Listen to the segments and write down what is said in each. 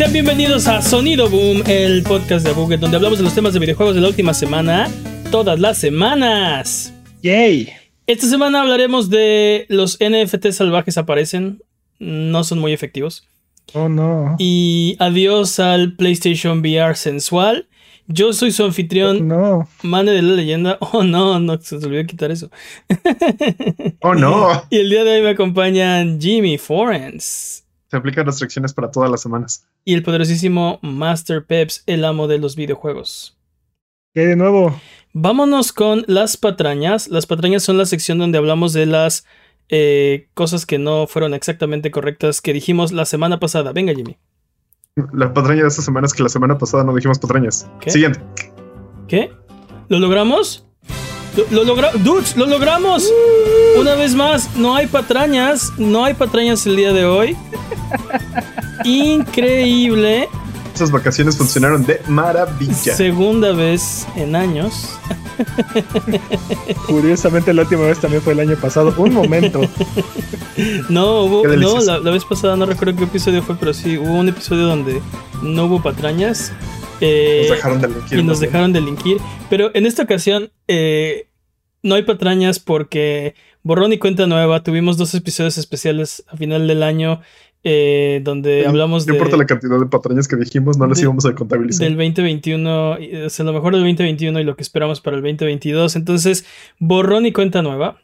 Sean bienvenidos a Sonido Boom, el podcast de Abuget, donde hablamos de los temas de videojuegos de la última semana, todas las semanas. ¡Yay! Esta semana hablaremos de los NFT salvajes aparecen, no son muy efectivos. Oh no. Y adiós al PlayStation VR sensual. Yo soy su anfitrión, No. Mane de la leyenda. Oh no, no, se les olvidó quitar eso. Oh no, Y el día de hoy me acompañan Jimmy Forens se aplican restricciones para todas las semanas. y el poderosísimo Master Peps, el amo de los videojuegos. ¿Qué de nuevo? Vámonos con las patrañas. Las patrañas son la sección donde hablamos de las eh, cosas que no fueron exactamente correctas que dijimos la semana pasada. Venga, Jimmy. La patraña de esta semana es que la semana pasada no dijimos patrañas. ¿Qué? Siguiente. ¿Qué? ¿Lo logramos? Lo, lo logra- Dudes, lo logramos. Una vez más, no hay patrañas. No hay patrañas el día de hoy. Increíble. Esas vacaciones funcionaron de maravilla. Segunda vez en años. Curiosamente la última vez también fue el año pasado. Un momento. No, hubo, no la, la vez pasada no recuerdo qué episodio fue, pero sí, hubo un episodio donde no hubo patrañas. eh, Nos dejaron de elegir. y nos dejaron delinquir. Pero en esta ocasión eh, no hay patrañas porque borrón y cuenta nueva. Tuvimos dos episodios especiales a final del año eh, donde hablamos No de, importa la cantidad de patrañas que dijimos, no las de- íbamos a contabilizar. del 2021, y, o sea, lo mejor del 2021 y lo que esperamos para el 2022. Entonces, borrón y cuenta nueva.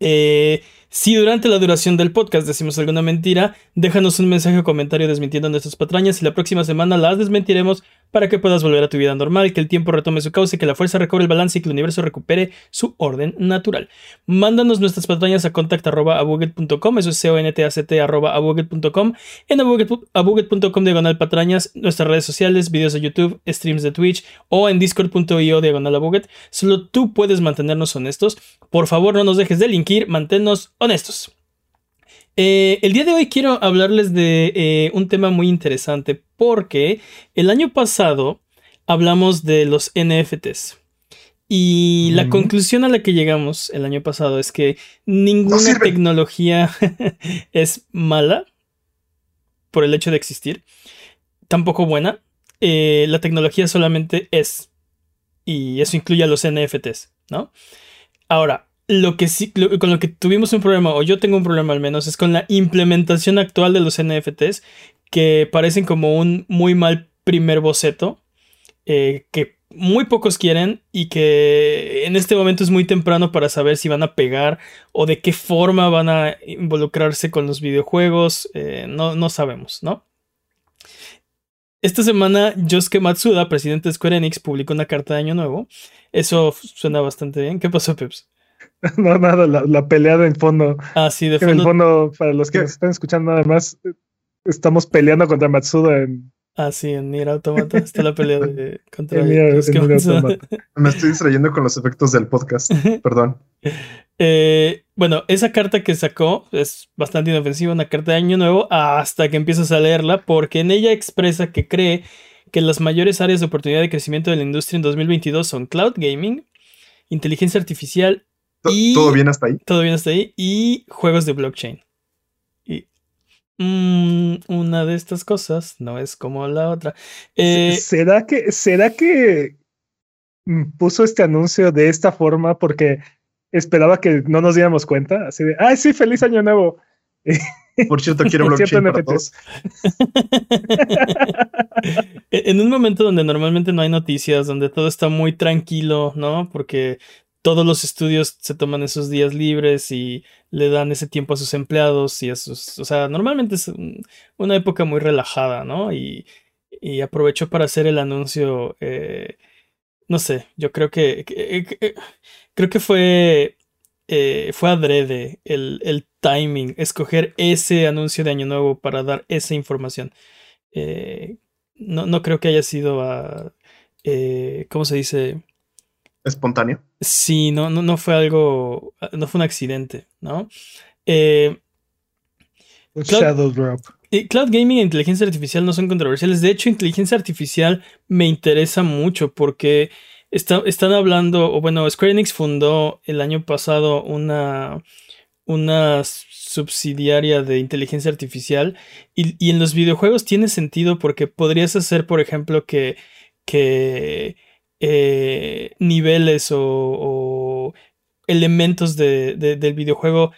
Eh, si durante la duración del podcast decimos alguna mentira, déjanos un mensaje o comentario desmintiendo nuestras patrañas y la próxima semana las desmentiremos para que puedas volver a tu vida normal, que el tiempo retome su cauce, que la fuerza recobre el balance y que el universo recupere su orden natural. Mándanos nuestras patrañas a contact.abuget.com, eso es c o n t a c t en abuget- abuget.com diagonal patrañas, nuestras redes sociales, videos de YouTube, streams de Twitch o en discord.io diagonal abuget. Solo tú puedes mantenernos honestos. Por favor, no nos dejes delinquir, manténnos honestos. Eh, el día de hoy quiero hablarles de eh, un tema muy interesante porque el año pasado hablamos de los NFTs. Y la conclusión a la que llegamos el año pasado es que ninguna tecnología es mala por el hecho de existir, tampoco buena. Eh, la tecnología solamente es. Y eso incluye a los NFTs, ¿no? Ahora, lo que sí, con lo que tuvimos un problema, o yo tengo un problema al menos, es con la implementación actual de los NFTs, que parecen como un muy mal primer boceto, eh, que muy pocos quieren y que en este momento es muy temprano para saber si van a pegar o de qué forma van a involucrarse con los videojuegos, eh, no, no sabemos, ¿no? Esta semana, Yosuke Matsuda, presidente de Square Enix, publicó una carta de Año Nuevo. Eso suena bastante bien. ¿Qué pasó, Peps? No, nada, la, la pelea en fondo. Ah, sí, de En el fondo. fondo, para los que ¿Qué? nos están escuchando nada más, estamos peleando contra Matsuda en, Ah, sí, en Nier Automata está la pelea de contra en Nier- Yosuke en Nier Matsuda. Automata. Me estoy distrayendo con los efectos del podcast. Perdón. Eh, bueno, esa carta que sacó es bastante inofensiva, una carta de año nuevo, hasta que empiezas a leerla, porque en ella expresa que cree que las mayores áreas de oportunidad de crecimiento de la industria en 2022 son cloud gaming, inteligencia artificial, Y- ¿Todo bien hasta ahí? todo bien hasta ahí, y juegos de blockchain. Y mm, una de estas cosas no es como la otra. Eh, ¿Será que, será que puso este anuncio de esta forma porque esperaba que no nos diéramos cuenta? Así de, ¡ay, sí, feliz año nuevo! Por cierto, quiero blockchain para todos. En un momento donde normalmente no hay noticias, donde todo está muy tranquilo, ¿no? Porque todos los estudios se toman esos días libres y le dan ese tiempo a sus empleados y a sus... O sea, normalmente es un- una época muy relajada, ¿no? Y, y aprovechó para hacer el anuncio, eh, no sé, yo creo que... que- que- creo que fue... eh, fue adrede el, el timing, escoger ese anuncio de Año Nuevo para dar esa información. Eh, no, no creo que haya sido a... eh, ¿Cómo se dice? Espontáneo. Sí, no, no, no fue algo, no fue un accidente, ¿no? Eh, Un Claro. Shadow Drop. y cloud gaming e inteligencia artificial no son controversiales. De hecho, inteligencia artificial me interesa mucho porque está- están hablando, o bueno, Square Enix fundó el año pasado una, una subsidiaria de inteligencia artificial y, y en los videojuegos tiene sentido porque podrías hacer, por ejemplo, que, que eh, niveles o, o elementos de, de- del videojuego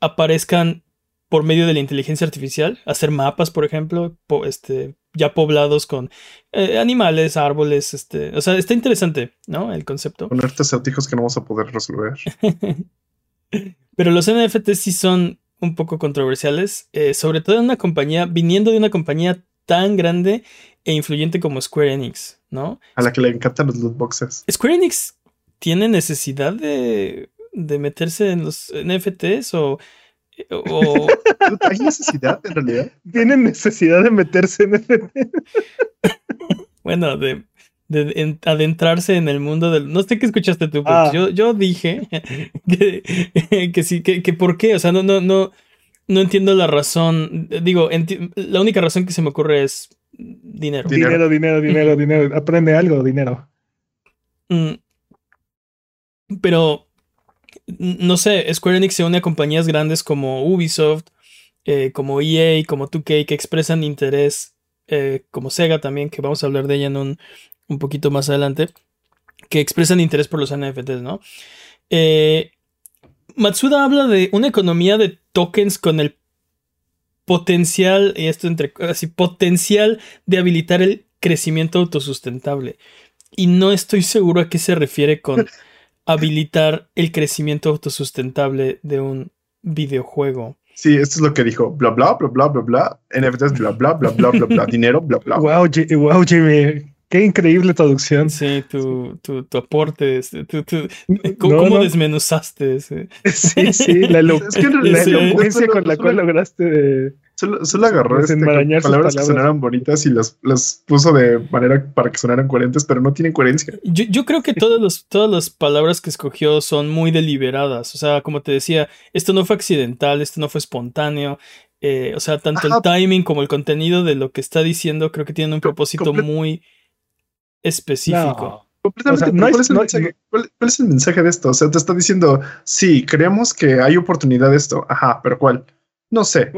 aparezcan por medio de la inteligencia artificial, hacer mapas, por ejemplo, po- este, ya poblados con eh, animales, árboles, este, o sea, está interesante, ¿no? El concepto. Ponerte acertijos que no vamos a poder resolver. Pero los NFTs sí son un poco controversiales, eh, sobre todo en una compañía, viniendo de una compañía tan grande e influyente como Square Enix, ¿no? A la que le encantan los loot boxes. Square Enix tiene necesidad de, de meterse en los NFTs o, o ¿Hay necesidad en realidad? Tienen necesidad de meterse en este. bueno, de, de en- adentrarse en el mundo del... No sé qué escuchaste tú, pero Ah. yo, yo dije que, que sí, que, que por qué, o sea, no, no, no, no entiendo la razón. Digo, enti- la única razón que se me ocurre es dinero. Dinero. Dinero, dinero, dinero, dinero. Aprende algo, dinero. Mm. Pero, no sé, Square Enix se une a compañías grandes como Ubisoft, eh, como EA, como 2K, que expresan interés, eh, como Sega también, que vamos a hablar de ella en un, un poquito más adelante, que expresan interés por los NFTs, ¿no? Eh, Matsuda habla de una economía de tokens con el potencial, y esto entre así, potencial de habilitar el crecimiento autosustentable. Y no estoy seguro a qué se refiere con habilitar el crecimiento autosustentable de un videojuego. Sí, esto es lo que dijo. Bla, bla, bla, bla, bla, bla. NFTs, bla, bla, bla, bla, bla, bla. Dinero, bla, bla. Wow, wow, Jimmy. Qué increíble traducción. Sí, tu, tu, tu aporte, este, tu- tu- ¿cómo, No, cómo no. desmenuzaste ese? Sí, sí, la, elo- Es que en la Sí. elocuencia solo- con la cual lograste de- Solo, solo agarró este, palabras que sonaran bonitas y las, las puso de manera para que sonaran coherentes, pero no tienen coherencia. Yo, yo creo que todas, los- todas las palabras que escogió son muy deliberadas. O sea, como te decía, esto no fue accidental, esto no fue espontáneo. Eh, o sea, tanto Ajá. el timing como el contenido de lo que está diciendo creo que tienen un propósito comple- muy específico. No. Completamente. O sea, pero no ¿cuál, es- el no- mensaje, cuál- cuál es el mensaje de esto? O sea, te está diciendo, sí, creemos que hay oportunidad de esto. Ajá, pero ¿cuál? No sé.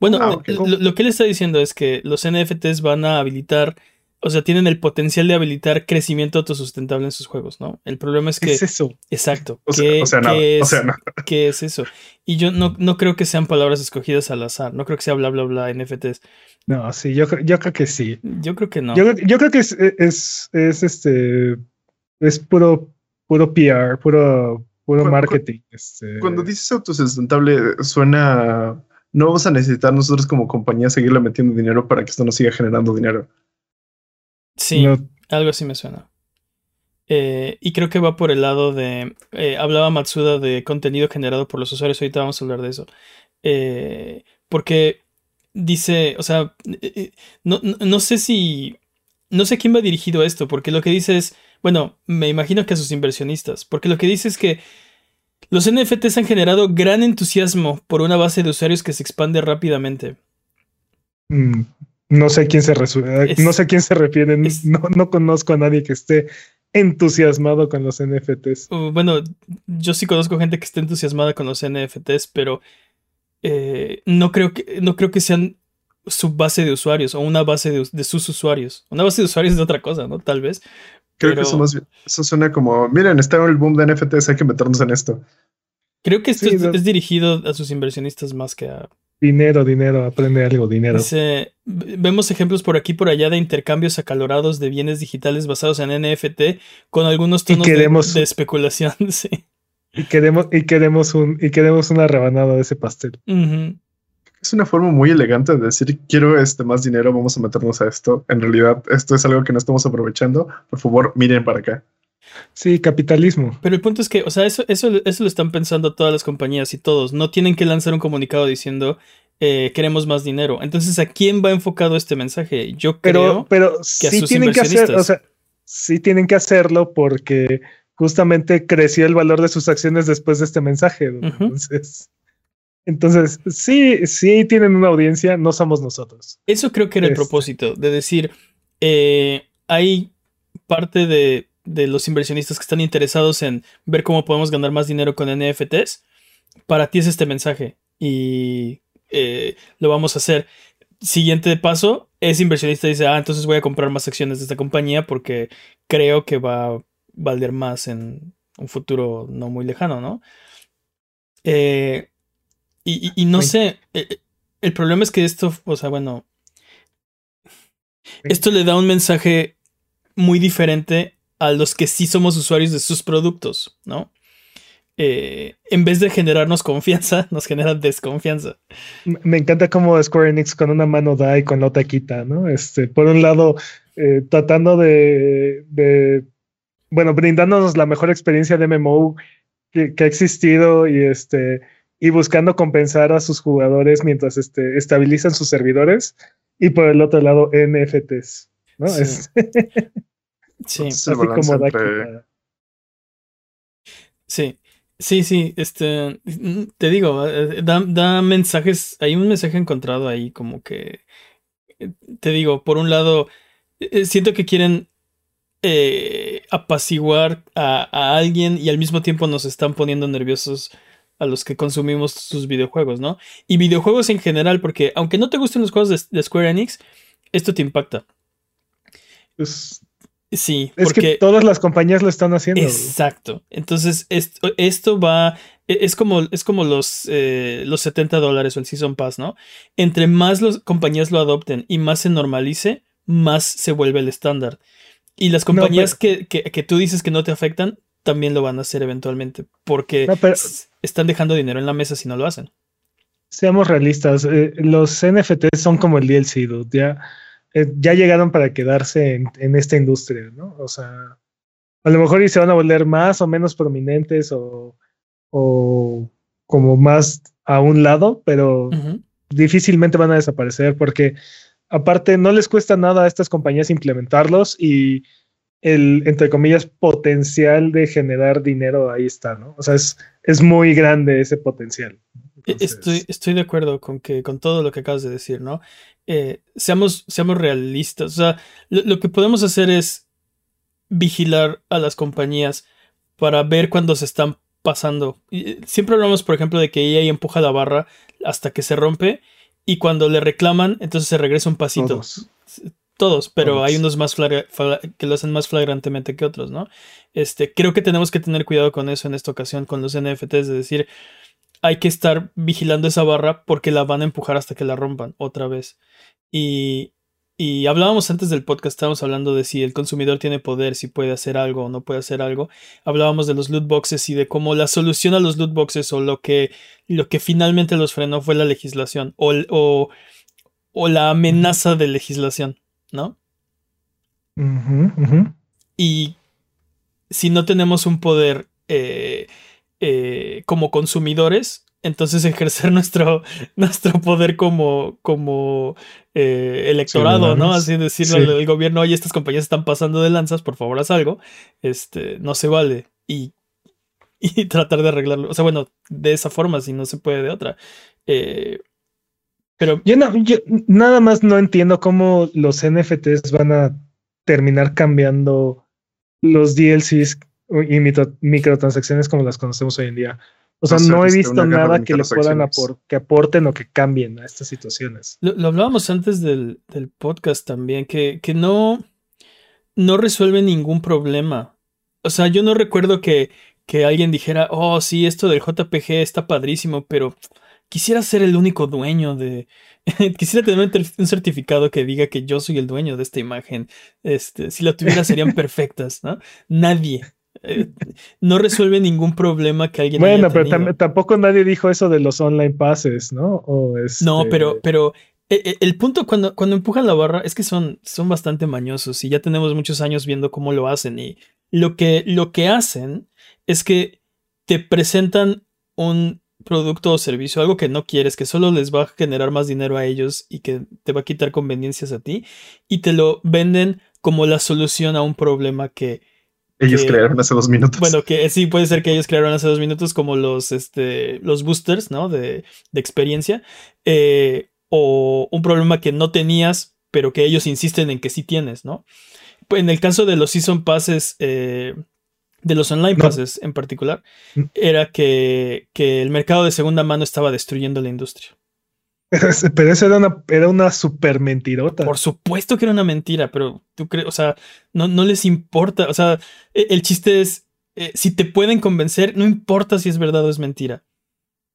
Bueno, Ah, lo, lo que él está diciendo es que los NFTs van a habilitar, o sea, tienen el potencial de habilitar crecimiento autosustentable en sus juegos, ¿no? El problema es ¿Qué que, es eso? exacto, O sea, ¿qué- o sea, nada. qué O es- sea, nada. ¿qué es eso? Y yo no, no creo que sean palabras escogidas al azar, no creo que sea bla, bla, bla, NFTs. No, sí, yo, yo creo que sí. Yo creo que no. Yo, yo creo que es, es, es este es puro, puro PR, puro, puro cu- marketing. este. Cuando dices autosustentable, suena. No vamos a necesitar nosotros como compañía seguirle metiendo dinero para que esto nos siga generando dinero. Sí, no, algo así me suena. Eh, y creo que va por el lado de. eh, hablaba Matsuda de contenido generado por los usuarios. Ahorita vamos a hablar de eso. Eh, porque dice. O sea. eh, no, no, no sé si. No sé a quién va dirigido esto. Porque lo que dice es. Bueno, me imagino que a sus inversionistas. Porque lo que dice es que. Los NFTs han generado gran entusiasmo por una base de usuarios que se expande rápidamente. mm, no sé a quién se resu- Es- no sé a quién se refiere. es- No, no conozco a nadie que esté entusiasmado con los NFTs. Uh, bueno, yo sí conozco gente que está entusiasmada con los NFTs, pero eh, no creo que no creo que sean su base de usuarios o una base de, de sus usuarios. Una base de usuarios es otra cosa, ¿no? Tal vez. Creo Pero- que eso más. Eso suena como, miren, está el boom de NFTs, hay que meternos en esto. Creo que esto Sí, es, no- es dirigido a sus inversionistas más que a. Dinero, dinero, aprende algo, dinero. Dice, vemos ejemplos por aquí y por allá de intercambios acalorados de bienes digitales basados en NFT con algunos tonos de- queremos- de, especulación. Sí. Y queremos, y queremos un, y queremos una rebanada de ese pastel. Es una forma muy elegante de decir, quiero este más dinero, vamos a meternos a esto. En realidad, esto es algo que no estamos aprovechando. Por favor, miren para acá. Sí, capitalismo. Pero el punto es que, o sea, eso, eso, eso lo están pensando todas las compañías y todos. No tienen que lanzar un comunicado diciendo eh, queremos más dinero. Entonces, ¿a quién va enfocado este mensaje? Yo Pero, creo. pero que a sí sus tienen que hacer, o sea, sí tienen que hacerlo porque justamente creció el valor de sus acciones después de este mensaje. Entonces, entonces, sí, sí tienen una audiencia, no somos nosotros. Eso creo que era el Este. propósito, de decir, eh, hay parte de de los inversionistas que están interesados en ver cómo podemos ganar más dinero con NFTs, para ti es este mensaje y eh, lo vamos a hacer. Siguiente paso, ese inversionista dice, ah, entonces voy a comprar más acciones de esta compañía porque creo que va a valer más en un futuro no muy lejano, ¿no? Eh, y, no sé, eh, el problema es que esto, o sea, bueno, esto le da un mensaje muy diferente a los que sí somos usuarios de sus productos, ¿no? Eh, en vez de generarnos confianza, nos genera desconfianza. Me encanta cómo Square Enix con una mano da y con la otra quita, ¿no? Este, por un lado, eh, tratando de, bueno, brindándonos la mejor experiencia de MMO que, ha existido y este y buscando compensar a sus jugadores mientras este, estabilizan sus servidores y por el otro lado NFTs, ¿no? Sí. sí. Así como da Sí, Sí, sí, este, te digo, eh, da, mensajes, hay un mensaje encontrado ahí como que, eh, te digo, por un lado, eh, siento que quieren apaciguar a, alguien y al mismo tiempo nos están poniendo nerviosos a los que consumimos sus videojuegos, ¿no? Y videojuegos en general, porque aunque no te gusten los juegos de, de Square Enix, esto te impacta. Pues Sí, es que todas las compañías lo están haciendo. Exacto. Entonces, esto, esto va. E, es como, es como los, eh, los 70 dólares o el Season Pass, ¿no? Entre más las compañías lo adopten y más se normalice, más se vuelve el estándar. Y las compañías que, tú dices que no te afectan, también lo van a hacer eventualmente. Porque están dejando dinero en la mesa si no lo hacen. Seamos realistas. Eh, los NFTs son como el DLC, dude. Ya eh, ya llegaron para quedarse en, esta industria, ¿no? O sea, a lo mejor y se van a volver más o menos prominentes o, como más a un lado, pero difícilmente van a desaparecer porque aparte no les cuesta nada a estas compañías implementarlos y el, entre comillas, potencial de generar dinero ahí está, ¿no? O sea, es, es muy grande ese potencial. E, estoy, estoy de acuerdo con que con todo lo que acabas de decir, ¿no? Eh, seamos, seamos realistas. O sea, lo, que podemos hacer es vigilar a las compañías para ver cuando se están pasando. Eh, siempre hablamos, por ejemplo, de que ella empuja la barra hasta que se rompe y cuando le reclaman, entonces se regresa un pasito. Todos. pero hay unos más que lo hacen más flagrantemente que otros, ¿no? Este, creo que tenemos que tener cuidado con eso en esta ocasión, con los NFTs, de decir, hay que estar vigilando esa barra porque la van a empujar hasta que la rompan otra vez. Y, y hablábamos antes del podcast, estábamos hablando de si el consumidor tiene poder, si puede hacer algo o no puede hacer algo. Hablábamos de los loot boxes y de cómo la solución a los loot boxes o lo que, lo que finalmente los frenó fue la legislación o, o, o la amenaza de legislación, ¿no? Y si no tenemos un poder eh, eh, como consumidores, entonces ejercer nuestro, nuestro poder como, como eh, electorado, ¿no? Así decirle al, gobierno, oye, estas compañías están pasando de lanzas, por favor haz algo, este, no se vale. Y, y tratar de arreglarlo. O sea, bueno, de esa forma, si no se puede de otra. Eh, pero... Yo, no, yo nada más no entiendo cómo los NFTs van a terminar cambiando los DLCs y microtransacciones como las conocemos hoy en día. O sea, no he visto nada que le puedan que aporten o que cambien a estas situaciones. Lo, hablábamos antes del, podcast también, que, que, no, no resuelve ningún problema. O sea, yo no recuerdo que, que alguien dijera, oh, sí, esto del JPG está padrísimo, pero quisiera ser el único dueño de. quisiera tener un certificado que diga que yo soy el dueño de esta imagen. Este, si la tuviera serían perfectas, ¿no? Nadie. Eh, no resuelve ningún problema que alguien bueno, pero tampoco nadie dijo eso de los online passes, ¿no? No, pero, este pero eh, eh, el punto cuando, cuando empujan la barra es que son, son bastante mañosos y ya tenemos muchos años viendo cómo lo hacen y lo que, lo que hacen es que te presentan un producto o servicio, algo que no quieres, que solo les va a generar más dinero a ellos y que te va a quitar conveniencias a ti y te lo venden como la solución a un problema que ellos crearon hace dos minutos. Bueno, que sí, puede ser que ellos crearon hace dos minutos como los, este, los boosters, ¿no? De, de experiencia. Eh, o un problema que no tenías, pero que ellos insisten en que sí tienes, ¿no? en el caso de los season passes, eh, de los online No. passes en particular, Mm. era que, que el mercado de segunda mano estaba destruyendo la industria. Pero eso era una, era una super mentirota. Por supuesto que era una mentira, pero tú crees, o sea, no, no les importa. O sea, e- el chiste es, eh, si te pueden convencer, no importa si es verdad o es mentira.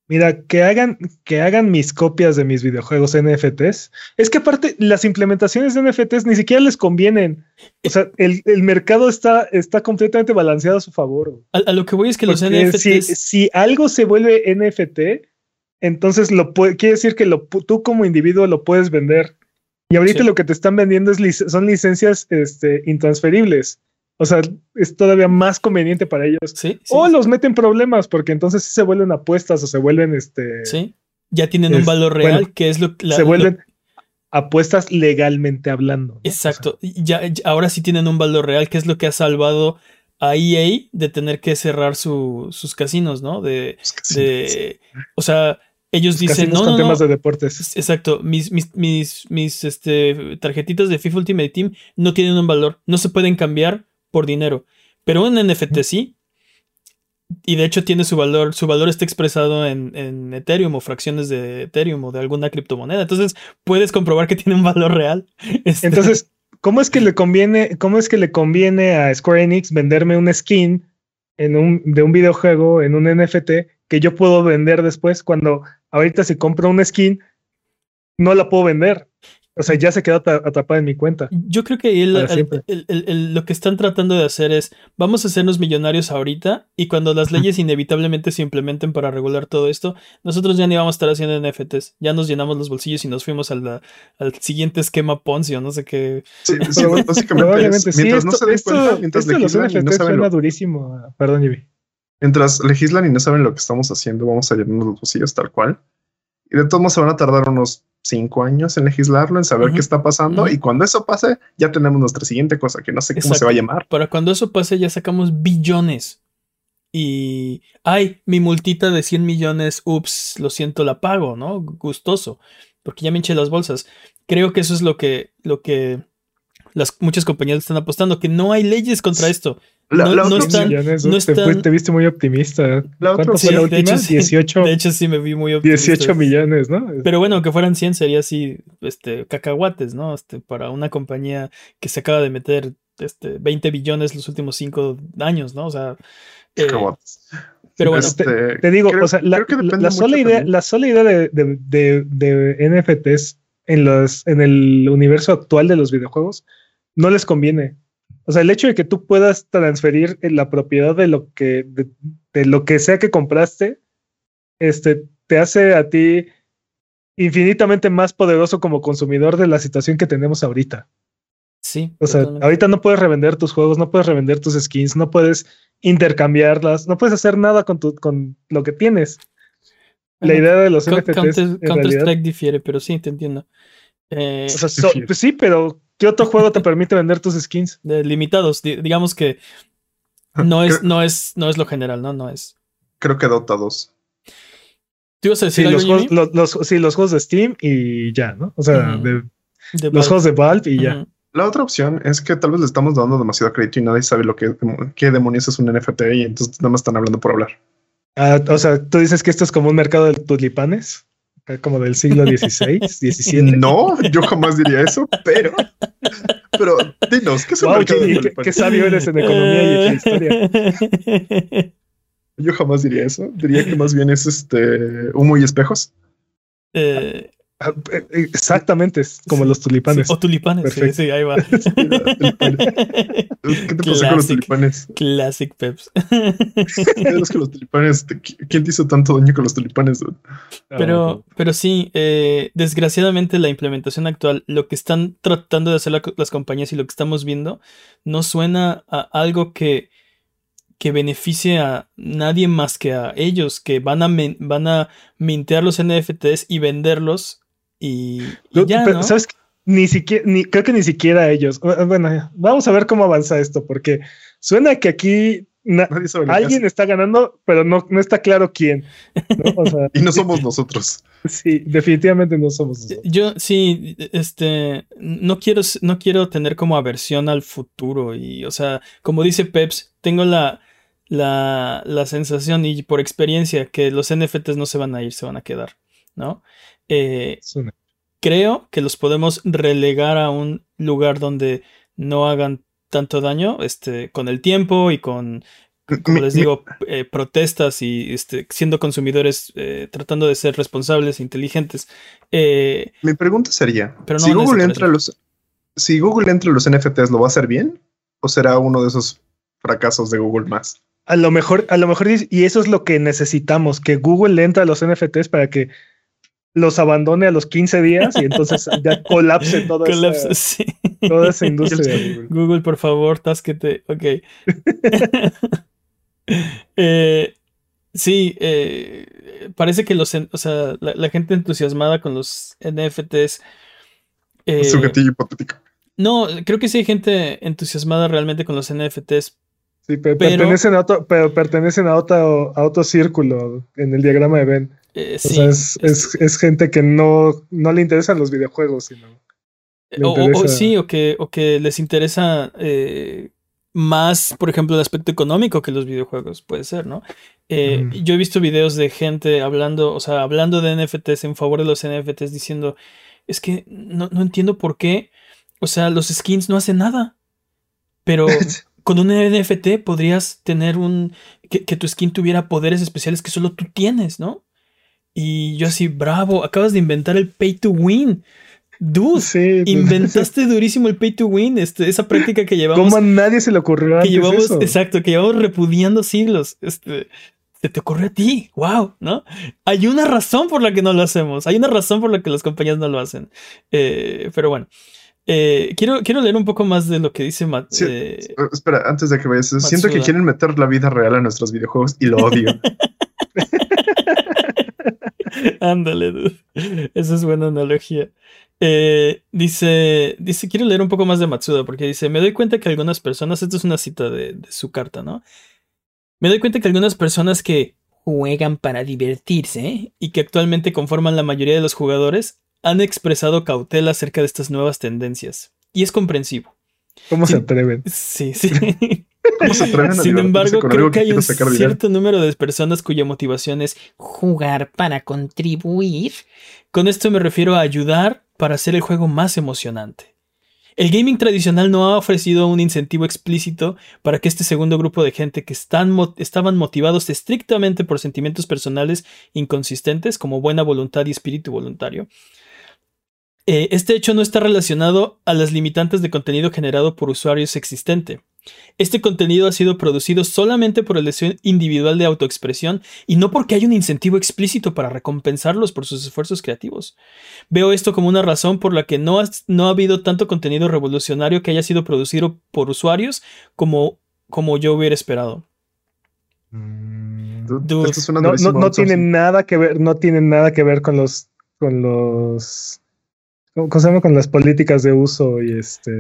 Mira, que hagan, que hagan mis copias de mis videojuegos NFTs. Es que aparte, las implementaciones de NFTs ni siquiera les convienen. O sea, el, el mercado está, está completamente balanceado a su favor. A, a lo que voy es que los Porque si, NFTs. si algo se vuelve NFT, entonces lo puede, quiere decir que lo, tú como individuo lo puedes vender. Y ahorita Sí. lo que te están vendiendo es lic- son licencias este, intransferibles. O sea, es todavía más conveniente para ellos. Sí, sí, O los meten problemas, porque entonces sí se vuelven apuestas o se vuelven este. sí. Ya tienen un valor real, bueno, que es lo la- se lo- vuelven apuestas legalmente hablando. ¿no? O sea, Exacto. Ya, ya- ahora sí tienen un valor real, que es lo que ha salvado a EA de tener que cerrar su- sus casinos, ¿no? De, que de, o sea, ellos dicen, casinos no, con no, no, temas de deportes. Es- Exacto, mis, mis, mis, mis este, tarjetitas de FIFA Ultimate Team no tienen un valor, no se pueden cambiar por dinero, pero un NFT sí. Y de hecho tiene su valor, su valor está expresado en, en Ethereum o fracciones de Ethereum o de alguna criptomoneda. Entonces puedes comprobar que tiene un valor real. Este, Entonces, ¿cómo es que le conviene, cómo es que le conviene a Square Enix venderme un skin en un, de un videojuego en un NFT que yo puedo vender después cuando ahorita si compro un skin no la puedo vender? O sea, ya se quedó atrapada en mi cuenta. Yo creo que el- Para el- siempre. el- el- el- lo que están tratando de hacer es, vamos a hacernos millonarios ahorita y cuando las leyes inevitablemente se implementen para regular todo esto, nosotros ya ni vamos a estar haciendo NFTs, ya nos llenamos los bolsillos y nos fuimos al, al siguiente esquema Ponzi o no sé qué. Sí, básicamente sí. mientras no se den cuenta, mientras esto los y no NFTs saben suena lo- durísimo. Perdón, Jimmy. Mientras legislan y no saben lo que estamos haciendo, vamos a llenarnos los bolsillos tal cual. Y de todos modos se van a tardar unos cinco años en legislarlo, en saber Ujú, qué está pasando. ujú. Y cuando eso pase, ya tenemos nuestra siguiente cosa, que no sé cómo se Exacto. va a llamar. Para cuando eso pase ya sacamos billones. Y, ay, mi multita de 100 millones, ups, lo siento, la pago, ¿no? Gustoso, porque ya me hinché las bolsas. Creo que eso es lo que, lo que las muchas compañías están apostando, que no hay leyes contra esto. La, No- la no están- te, están- fue- te viste muy optimista. La otra ¿Cuánto fue Sí, la de última? hecho, sí. 18, De hecho, sí me vi muy optimista. 18 millones, ¿no? Pero bueno, aunque fueran 100 sería así, este, cacahuates, ¿no? Este, para una compañía que se acaba de meter este, 20 billones los últimos 5 años, ¿no? O sea, eh, cacahuates. pero bueno, Este, Te digo, creo- o sea, la, que la sola idea, también. la sola idea de, de- de- de NFTs en, los, en el universo actual de los videojuegos no les conviene. O sea, el hecho de que tú puedas transferir en la propiedad de lo que, de, de lo que sea que compraste, este, te hace a ti infinitamente más poderoso como consumidor de la situación que tenemos ahorita. sí. O sea, totalmente. ahorita no puedes revender tus juegos, no puedes revender tus skins, no puedes intercambiarlas, no puedes hacer nada con, tu, con lo que tienes. La Bueno, idea de los NFTs Counter, Counter Strike difiere, pero sí, te entiendo. Eh, o sea, so- pues sí, pero ¿qué otro juego te permite vender tus skins? de limitados, di- digamos que Ah, no es, creo, no es, no es lo general, ¿no? No es. creo que Dota 2. ¿Tú ibas a Sí los, juegos, Jimmy? los, los- sí, los juegos de Steam y ya, ¿no? O sea, Ujú. de- De los Valve. juegos de Valve y ya. La otra opción es que tal vez le estamos dando demasiado crédito y nadie sabe lo que qué demonios es un NFT y entonces nada más están hablando por hablar. Ah, o sea, tú dices que esto es como un mercado de tulipanes, como del siglo XVI, XVII. No, yo jamás diría eso, pero, pero dinos, ¿qué es un Wow, mercado de Jimmy, qué, tulipanes? qué sabio eres en economía y en historia. Yo jamás diría eso. Diría que más bien es este humo y espejos. Eh, Exactamente, es como los tulipanes. sí, o tulipanes, sí, Perfecto. sí, ahí va. ¿Qué te pasa con los tulipanes? Classic Peps. Es que los tulipanes, te- ¿quién te hizo tanto daño con los tulipanes? Pero, pero sí, eh, desgraciadamente la implementación actual, lo que están tratando de hacer la- las compañías y lo que estamos viendo, no suena a algo que, que beneficie a nadie más que a ellos, que van a, van a mintear los NFTs y venderlos y, y ya, pero, ¿no? ¿Sabes? qué? Ni siquiera, ni, creo que ni siquiera ellos. Bu- Bueno, vamos a ver cómo avanza esto, porque suena que aquí alguien está ganando, pero no, no está claro quién. ¿no? O sea, Y no somos nosotros. sí, definitivamente no somos nosotros. Yo sí, este, no quiero, no quiero tener como aversión al futuro y, o sea, como dice Peps, tengo la, la, la sensación y por experiencia que los NFTs no se van a ir, se van a quedar, ¿no? Eh, creo que los podemos relegar a un lugar donde no hagan tanto daño, este, con el tiempo y con, como les digo, eh, protestas y este, siendo consumidores, eh, tratando de ser responsables e inteligentes. Eh, Mi pregunta sería, Pero no si Google entra a los si Google entra a los NFTs, ¿lo va a hacer bien? ¿O será uno de esos fracasos de Google más? A lo mejor, a lo mejor, y eso es lo que necesitamos, que Google le entre a los NFTs para que los abandone a los 15 días y entonces ya colapse toda, colapsa, esa, sí. toda esa industria. Google. Google, por favor, tásquete. Ok. Eh, sí, eh, parece que los, o sea, la, la gente entusiasmada con los NFTs. eh, Sujetillo hipotético. no, creo que sí hay gente entusiasmada realmente con los NFTs. Sí, pe- Pero- pertenecen a otro, pero pertenecen a otro, a otro círculo en el diagrama de Venn. Eh, O sí, sea, es, es, es gente que no, no le interesan los videojuegos, sino. O, o- o interesa- sí, o que, o que les interesa eh, más, por ejemplo, el aspecto económico que los videojuegos, puede ser, ¿no? Eh, Mm. Yo he visto videos de gente hablando, o sea, hablando de NFTs en favor de los NFTs, diciendo, es que no, no entiendo por qué, o sea, los skins no hacen nada, pero con un NFT podrías tener un, que, que tu skin tuviera poderes especiales que solo tú tienes, ¿no? Y yo así, bravo, acabas de inventar el pay to win. Dude, Sí, pues, Inventaste durísimo el pay to win, este, esa práctica que llevamos. ¿Cómo a nadie se le ocurrió que antes llevamos, eso? exacto, que llevamos repudiando siglos. Este, se te ocurrió a ti, wow, ¿no? Hay una razón por la que no lo hacemos, hay una razón por la que las compañías no lo hacen. Eh, pero bueno, eh, quiero, quiero leer un poco más de lo que dice Matt. Sí, eh, Espera, antes de que vayas, siento que quieren meter la vida real a nuestros videojuegos y lo odio. Ándale. Esa es buena analogía. Eh, dice, dice, quiero leer un poco más de Matsuda porque dice, me doy cuenta que algunas personas, esto es una cita de, de su carta, ¿no? Me doy cuenta que algunas personas que juegan para divertirse y que actualmente conforman la mayoría de los jugadores han expresado cautela acerca de estas nuevas tendencias. Y es comprensivo. ¿Cómo se atreven? Sí, sí. ¿Cómo se atreven a Sin embargo, con creo algo que hay un sacar dinero? cierto número de personas cuya motivación es jugar para contribuir. Con esto me refiero a ayudar para hacer el juego más emocionante. El gaming tradicional no ha ofrecido un incentivo explícito para que este segundo grupo de gente que están mo- estaban motivados estrictamente por sentimientos personales inconsistentes como buena voluntad y espíritu voluntario. Eh, este hecho no está relacionado a las limitantes de contenido generado por usuarios existente. Este contenido ha sido producido solamente por el deseo individual de autoexpresión y no porque haya un incentivo explícito para recompensarlos por sus esfuerzos creativos. Veo esto como una razón por la que no ha, no ha habido tanto contenido revolucionario que haya sido producido por usuarios como, como yo hubiera esperado. Dude, Dude, esto suena No, no, durísimo, no tiene nada que ver, no tiene nada que ver con los, con los, ¿cómo cómo se llama? Con las políticas de uso y este,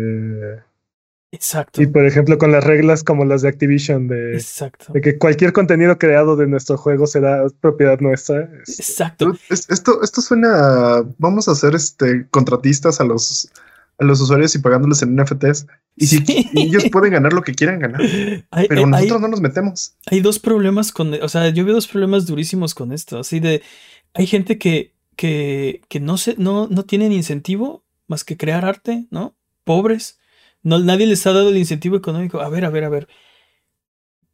Exacto. y por ejemplo con las reglas como las de Activision de, Exacto. de que cualquier contenido creado de nuestro juego será propiedad nuestra. Este, Exacto. Esto, esto suena. a- Vamos a hacer este contratistas a los, a los usuarios y pagándoles en NFTs. Y si Sí. y ellos pueden ganar lo que quieran ganar, Hay- pero hay- nosotros no nos metemos. hay dos problemas con, o sea, yo veo dos problemas durísimos con esto, así de, hay gente que, que, que no se, no, no tienen incentivo más que crear arte, ¿no? Pobres, no, nadie les ha dado el incentivo económico, a ver, a ver, a ver,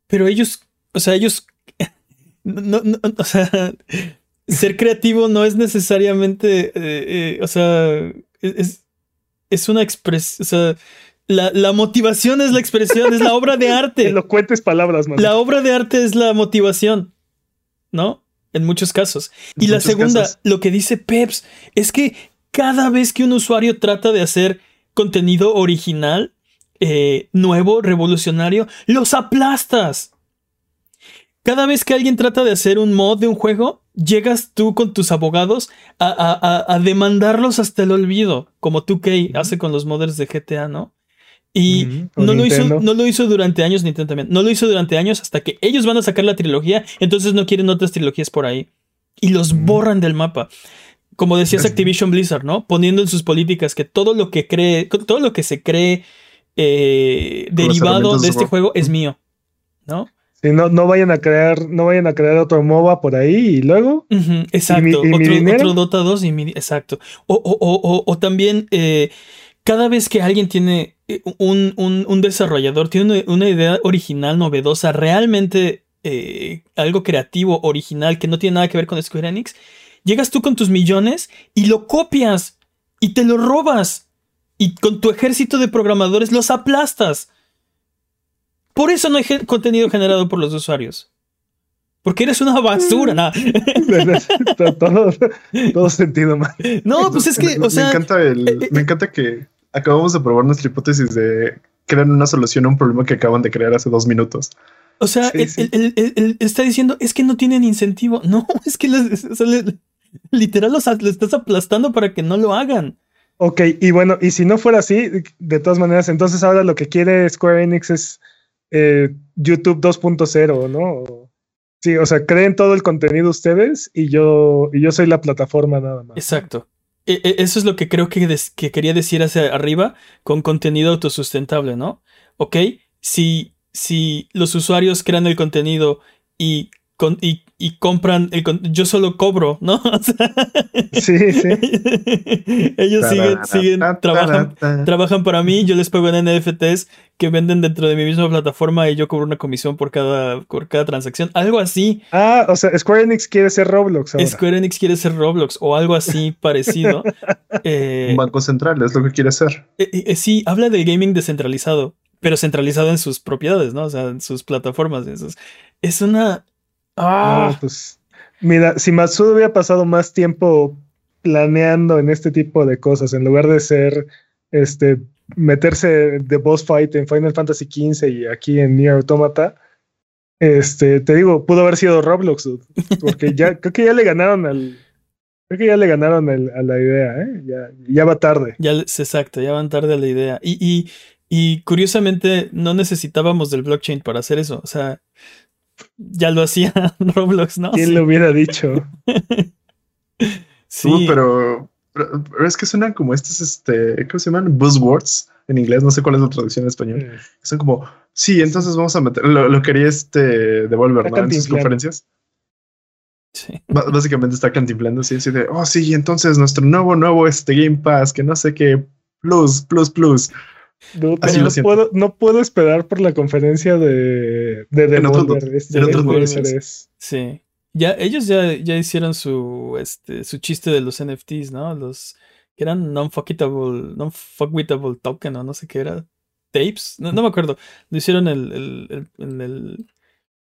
pero ellos, o sea, ellos, no, no, o sea, ser creativo no es necesariamente, eh, eh, o sea, es, es, una expresión, o sea, la, la motivación es la expresión, es la obra de arte. elocuentes palabras, man. La obra de arte es la motivación, ¿no? En muchos casos. Y la segunda, casos. lo que dice Peps, es que cada vez que un usuario trata de hacer contenido original, eh, nuevo, revolucionario, los aplastas. Cada vez que alguien trata de hacer un mod de un juego, llegas tú con tus abogados a, a- a- a demandarlos hasta el olvido, como 2K hace con los modders de GTA, ¿no? Y no lo, hizo, no lo hizo durante años Nintendo también. No lo hizo durante años hasta que ellos van a sacar la trilogía, entonces no quieren otras trilogías por ahí. Y los borran del mapa. Como decías Ujú. Activision Blizzard, ¿no? Poniendo en sus políticas que todo lo que cree, todo lo que se cree eh, derivado de este juego. es mío. ¿No? Sí, no, no vayan a crear, no vayan a crear otro MOBA por ahí y luego. Exacto. mi- y mi otro, Dota 2 y mi. Exacto. O, o- o- o- o también, eh, cada vez que alguien tiene eh, un, un- un desarrollador, tiene una, una idea original, novedosa, realmente eh, algo creativo, original, que no tiene nada que ver con Square Enix, llegas tú con tus millones y lo copias y te lo robas. Y con tu ejército de programadores los aplastas. Por eso no hay contenido generado por los usuarios. Porque eres una basura. Nah. todo, todo sentido mal. No, pues es que, me, o sea, me encanta el, eh, me encanta que acabamos de probar nuestra hipótesis de crear una solución a un problema que acaban de crear hace dos minutos. o sea, sí, él, sí. él- él- él- él está diciendo, es que no tienen incentivo. No, es que les- o sea, le- literal los, le estás aplastando para que no lo hagan. Ok, y bueno, y si no fuera así, de todas maneras, entonces ahora lo que quiere Square Enix es eh, YouTube 2.0, ¿no? Sí, o sea, creen todo el contenido ustedes y yo, y yo soy la plataforma nada más. Exacto. E- e- Eso es lo que creo que, des- que quería decir hacia arriba con contenido autosustentable, ¿no? Ok, si, si los usuarios crean el contenido y, con- y, y compran el yo solo cobro, ¿no? O sea, Sí, sí. ellos siguen, siguen, trabajan, trabajan para mí, yo les pago en NFTs que venden dentro de mi misma plataforma y yo cobro una comisión por cada, por cada transacción. Algo así. Ah, o sea, Square Enix quiere ser Roblox ahora. Square Enix quiere ser Roblox o algo así parecido. Eh, Un banco central es lo que quiere hacer. eh, eh, sí, habla de gaming descentralizado, pero centralizado en sus propiedades, ¿no? O sea, en sus plataformas. en sus- Es una... Ah, No, pues, mira, si Matsudo hubiera pasado más tiempo planeando en este tipo de cosas, en lugar de ser, este, meterse de boss fight en Final Fantasy XV y aquí en Nier Automata, este, te digo, pudo haber sido Roblox, dude, porque ya, creo que ya le ganaron al, creo que ya le ganaron al- a la idea, ¿eh? Ya, ya va tarde. ya es exacto, ya van tarde a la idea. Y, y, y curiosamente no necesitábamos del blockchain para hacer eso. O sea, ya lo hacía Roblox, ¿no? ¿Quién Sí. lo hubiera dicho? Sí. Uh, pero, pero, pero es que suenan como estos, este, ¿cómo se llaman? Buzzwords en inglés, no sé cuál es la traducción en español. Son como, sí, entonces vamos a meter, lo, lo quería este Devolver, ¿no? En sus conferencias. Sí. Básicamente está cantimplando, sí, así de, oh, sí, entonces nuestro nuevo, nuevo, este Game Pass, que no sé qué, plus, plus, plus. No, puedo, no puedo esperar por la conferencia de, de En otros Devolver. dos- Este en es- Sí. Ya, ellos ya, ya hicieron su, este, su chiste de los NFTs, ¿no? Los que eran non-fuckable, non-fuckwitable token o no sé qué era. Tapes, no, no me acuerdo. Lo hicieron el, el, el- en el,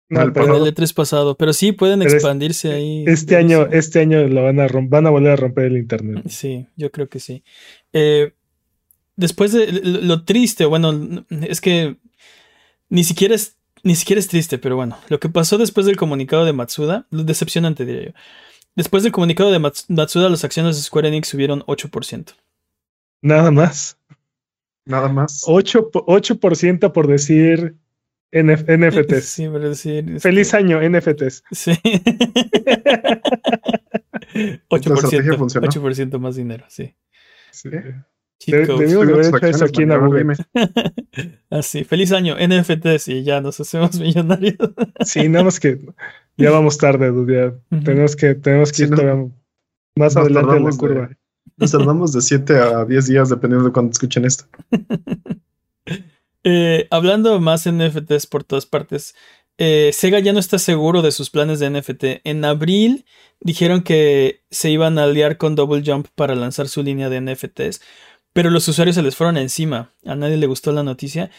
No, el pero en el E3 pasado. Pero sí pueden expandirse ahí. este año, este año lo van a van a volver a romper el internet. Sí, yo creo que sí. Eh, después de lo, triste, bueno, es que ni siquiera es, ni siquiera es triste, pero bueno, lo que pasó después del comunicado de Matsuda, lo decepcionante diría yo. Después del comunicado de Mats- Matsuda, las acciones de Square Enix subieron 8%. Nada más. Nada más. 8%, po- 8% por decir NF NFTs. Sí, por decir. este, Feliz año, NFTs. Sí. 8%, estrategia funcionó. 8% más dinero, sí. Sí. Cheat De- haber hecho eso aquí en dime. Así, feliz año, NFTs y ya nos hacemos millonarios. Sí, nada más que ya vamos tarde, dude, ya tenemos que, tenemos que Sí, ir no- todavía más adelante de la de- curva. Nos tardamos de 7 a 10 días dependiendo de cuando escuchen esto. Eh, hablando más NFTs por todas partes, eh, Sega ya no está seguro de sus planes de NFT. En abril dijeron que se iban a aliar con Double Jump para lanzar su línea de NFTs, pero los usuarios se les fueron encima. A nadie le gustó la noticia.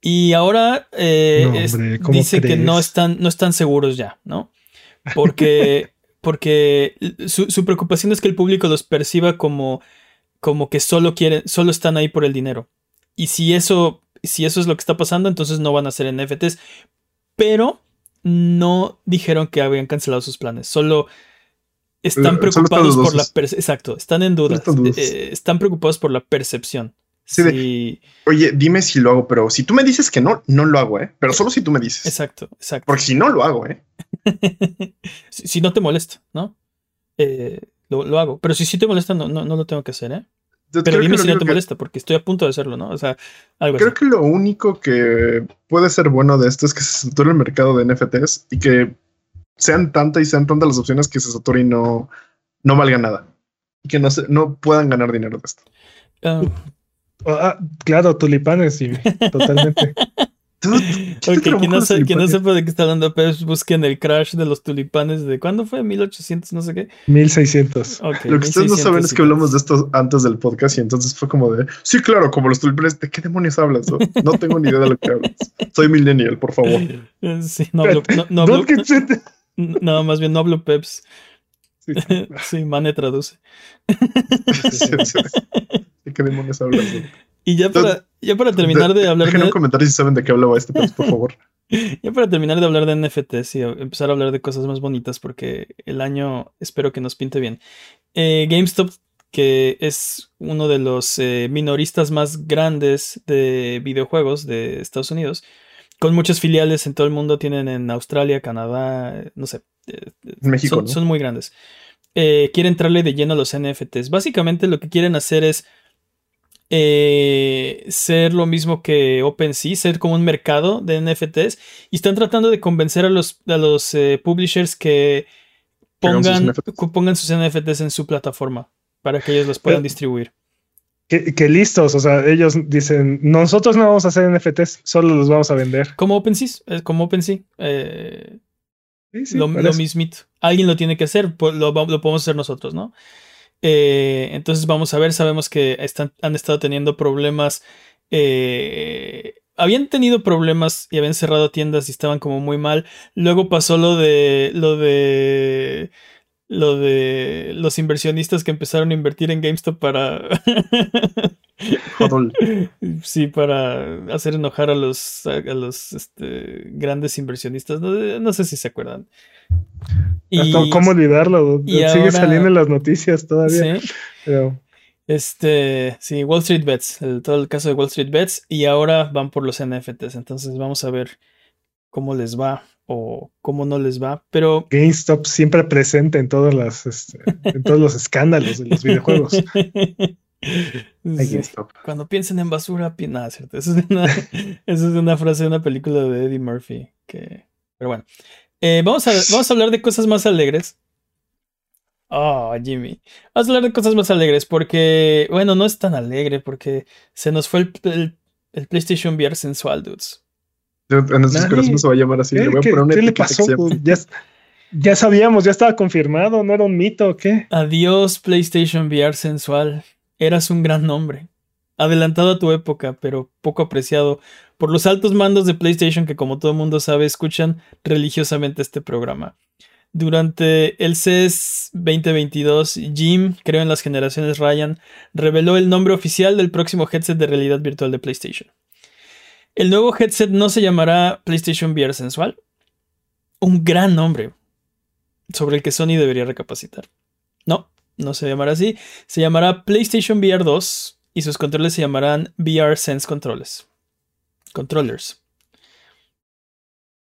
Y ahora eh, No, es- hombre, ¿cómo dice que no están, no están seguros ya, ¿no? Porque, porque su, su preocupación es que el público los perciba como, como que solo quieren, solo están ahí por el dinero. Y si eso, si eso es lo que está pasando, entonces no van a ser NFTs. Pero no dijeron que habían cancelado sus planes. Solo están preocupados por la. Exacto, están en duda. Eh, están preocupados por la percepción. Sí, de, Oye, dime si lo hago, pero si tú me dices que no, no lo hago, ¿eh? Pero solo si tú me dices. Exacto, exacto. Porque si no lo hago, ¿eh? si, no te molesta, ¿no? Eh, lo, hago. Pero si sí te molesta, no, no, no lo tengo que hacer, ¿eh? Pero dime si no te molesta, porque estoy a punto de hacerlo, ¿no? O sea, algo Creo que lo único que puede ser bueno de esto es que se sature el mercado de NFTs y que sean tantas y sean tantas las opciones que se sature y no, no valga nada. Y que no, se, no puedan ganar dinero de esto. Ah. Ah, claro, tulipanes, sí, totalmente. quien, no, sepa de qué está hablando Pep, busquen el crash de los tulipanes de ¿cuándo fue? 1800, no sé qué. 1600. Lo que ustedes no saben es que hablamos de esto antes del podcast y entonces fue como de, sí, claro, como los tulipanes, ¿de qué demonios hablas? No, tengo ni idea de lo que hablas. Soy millennial, por favor. Sí, no hablo, no, no, más bien no hablo Peps. Sí, sí Mane traduce. ¿De qué demonios hablas? Y ya para, ya para terminar de, hablar Dejen de... un comentario si saben de qué hablaba este, por favor. ya para terminar de hablar de NFTs y empezar a hablar de cosas más bonitas, porque el año espero que nos pinte bien. Eh, GameStop, que es uno de los eh, minoristas más grandes de videojuegos de Estados Unidos, con muchas filiales en todo el mundo, tienen en Australia, Canadá, no sé. Eh, México. Son, muy grandes. quiere entrarle de lleno a los NFTs. Básicamente lo que quieren hacer es eh, ser lo mismo que OpenSea, ser como un mercado de NFTs y están tratando de convencer a los, a los eh, publishers que pongan, pongan sus NFTs en su plataforma para que ellos los puedan distribuir. Que, listos, o sea, ellos dicen, nosotros no vamos a hacer NFTs, solo los vamos a vender. Como OpenSea, eh, como OpenSea. lo, mismito. Alguien lo tiene que hacer, lo, lo podemos hacer nosotros, ¿no? Eh, entonces vamos a ver, sabemos que están, han estado teniendo problemas. Eh, habían tenido problemas y habían cerrado tiendas y estaban como muy mal. Luego pasó lo de. lo de. Lo de los inversionistas que empezaron a invertir en GameStop para. sí, para hacer enojar a los, a los este, grandes inversionistas. no, sé si se acuerdan. ¿Cómo olvidarlo? Sigue saliendo en las noticias todavía. Este, sí, Wall Street Bets, todo el caso de Wall Street Bets, y ahora van por los NFTs. Entonces vamos a ver cómo les va o cómo no les va. Pero GameStop siempre presente en todas las, este, en todos los escándalos de los videojuegos. Cuando piensen en basura, nada, cierto. Esa es, una, es una frase de una película de Eddie Murphy. Que, pero bueno, eh, vamos, a, vamos a hablar de cosas más alegres. Oh, Jimmy. Vamos a hablar de cosas más alegres porque, bueno, no es tan alegre porque se nos fue el, el, PlayStation VR sensual, dudes. En nuestros corazones se va a llamar así. Le ¿Qué, le pasó? Ya, ya, sabíamos, ya estaba confirmado, no era un mito, ¿qué? Adiós, PlayStation VR sensual. Eras un gran nombre. Adelantado a tu época, pero poco apreciado por los altos mandos de PlayStation que como todo el mundo sabe escuchan religiosamente este programa. Durante el CES 2022, Jim, creo en las generaciones Ryan, reveló el nombre oficial del próximo headset de realidad virtual de PlayStation. El nuevo headset no se llamará PlayStation VR Sensual, un gran nombre sobre el que Sony debería recapacitar. No, no se llamará así, se llamará PlayStation VR 2 y sus controles se llamarán VR Sense Controles. Controllers.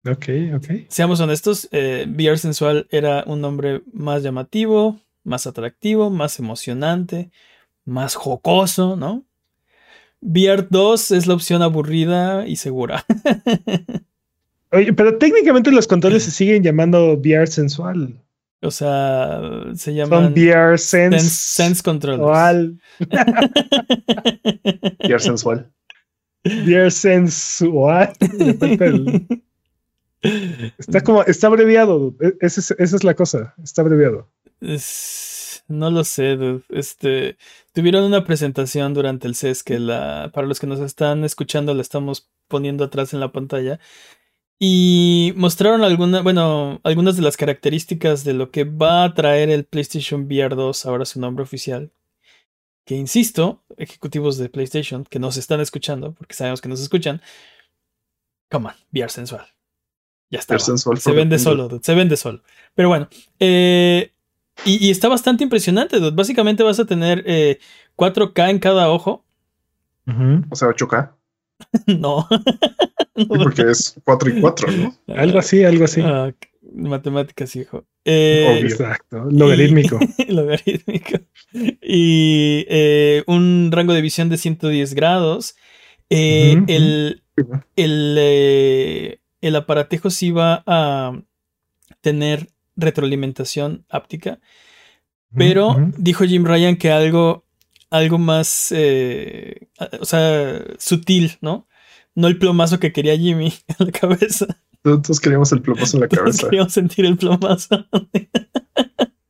Ok, ok. Seamos honestos, eh, VR sensual era un nombre más llamativo, más atractivo, más emocionante, más jocoso, ¿no? VR 2 es la opción aburrida y segura. Oye, pero técnicamente los controles se siguen llamando VR sensual. O sea, se llaman. Son VR Sense. Sense, Controllers. VR sensual. Dear sensual. Está como, está abreviado. E, esa es, la cosa. Está abreviado. No lo sé, Este, tuvieron una presentación durante el CES que la, para los que nos están escuchando, la estamos poniendo atrás en la pantalla. Y mostraron alguna, bueno, algunas de las características de lo que va a traer el PlayStation VR 2, ahora su nombre oficial, que insisto, ejecutivos de PlayStation que nos están escuchando, porque sabemos que nos escuchan, come on, VR sensual. Ya está. Se vende solo, se vende solo. Pero bueno, eh, y, está bastante impresionante, Básicamente vas a tener 4K eh, en cada ojo. Ujú. O sea, 8K. no. Sí, porque es 4 y 4, ¿no? Algo así, algo así. Ah, matemáticas, hijo. Eh, Obvio. Exacto. Logarítmico. logarítmico. Y eh, un rango de visión de 110 grados. Eh, Ujú, el, el, eh, el aparatejo sí va a tener retroalimentación áptica. Pero dijo Jim Ryan que algo, algo más, eh, o sea, sutil, ¿no? No el plomazo que quería Jimmy en la cabeza. Todos queríamos el plomazo en la Todos cabeza. queríamos sentir el plomazo.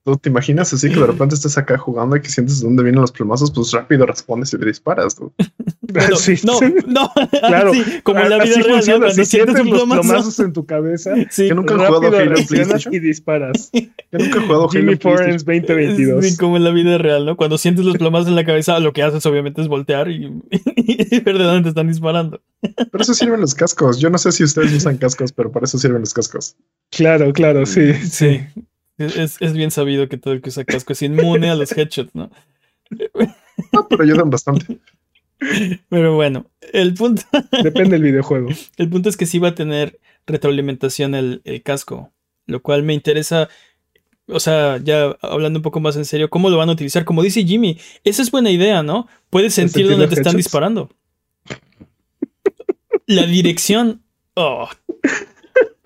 ¿Tú te imaginas así que de repente estás acá jugando y que sientes de dónde vienen los plomazos? Pues rápido respondes y le disparas. ¿no? Bueno, Sí, no, sí. no, Claro. sí, como en la vida Así real, ¿no? funciona, Cuando si sientes los plomazo. plomazos en tu cabeza, Yo nunca he jugado Halo PlayStation. y disparas. Yo nunca he jugado Halo Jimmy PlayStation. Forens 2022. Sí, como en la vida real, ¿no? Cuando sientes los plomazos en la cabeza, lo que haces obviamente es voltear y, y ver de dónde te están disparando. Pero eso sirven los cascos. Yo no sé si ustedes usan cascos, pero para eso sirven los cascos. Claro, claro, sí. Sí. Es, es bien sabido que todo el que usa casco es inmune a los headshots, ¿no? Ah, pero ayudan bastante. Pero bueno, el punto, Depende del videojuego. el punto es que sí va a tener retroalimentación el, el casco, lo cual me interesa. O sea, ya hablando un poco más en serio, ¿cómo lo van a utilizar? Como dice Jimmy, esa es buena idea, ¿no? Puedes sentir dónde te están disparando. La dirección. Oh,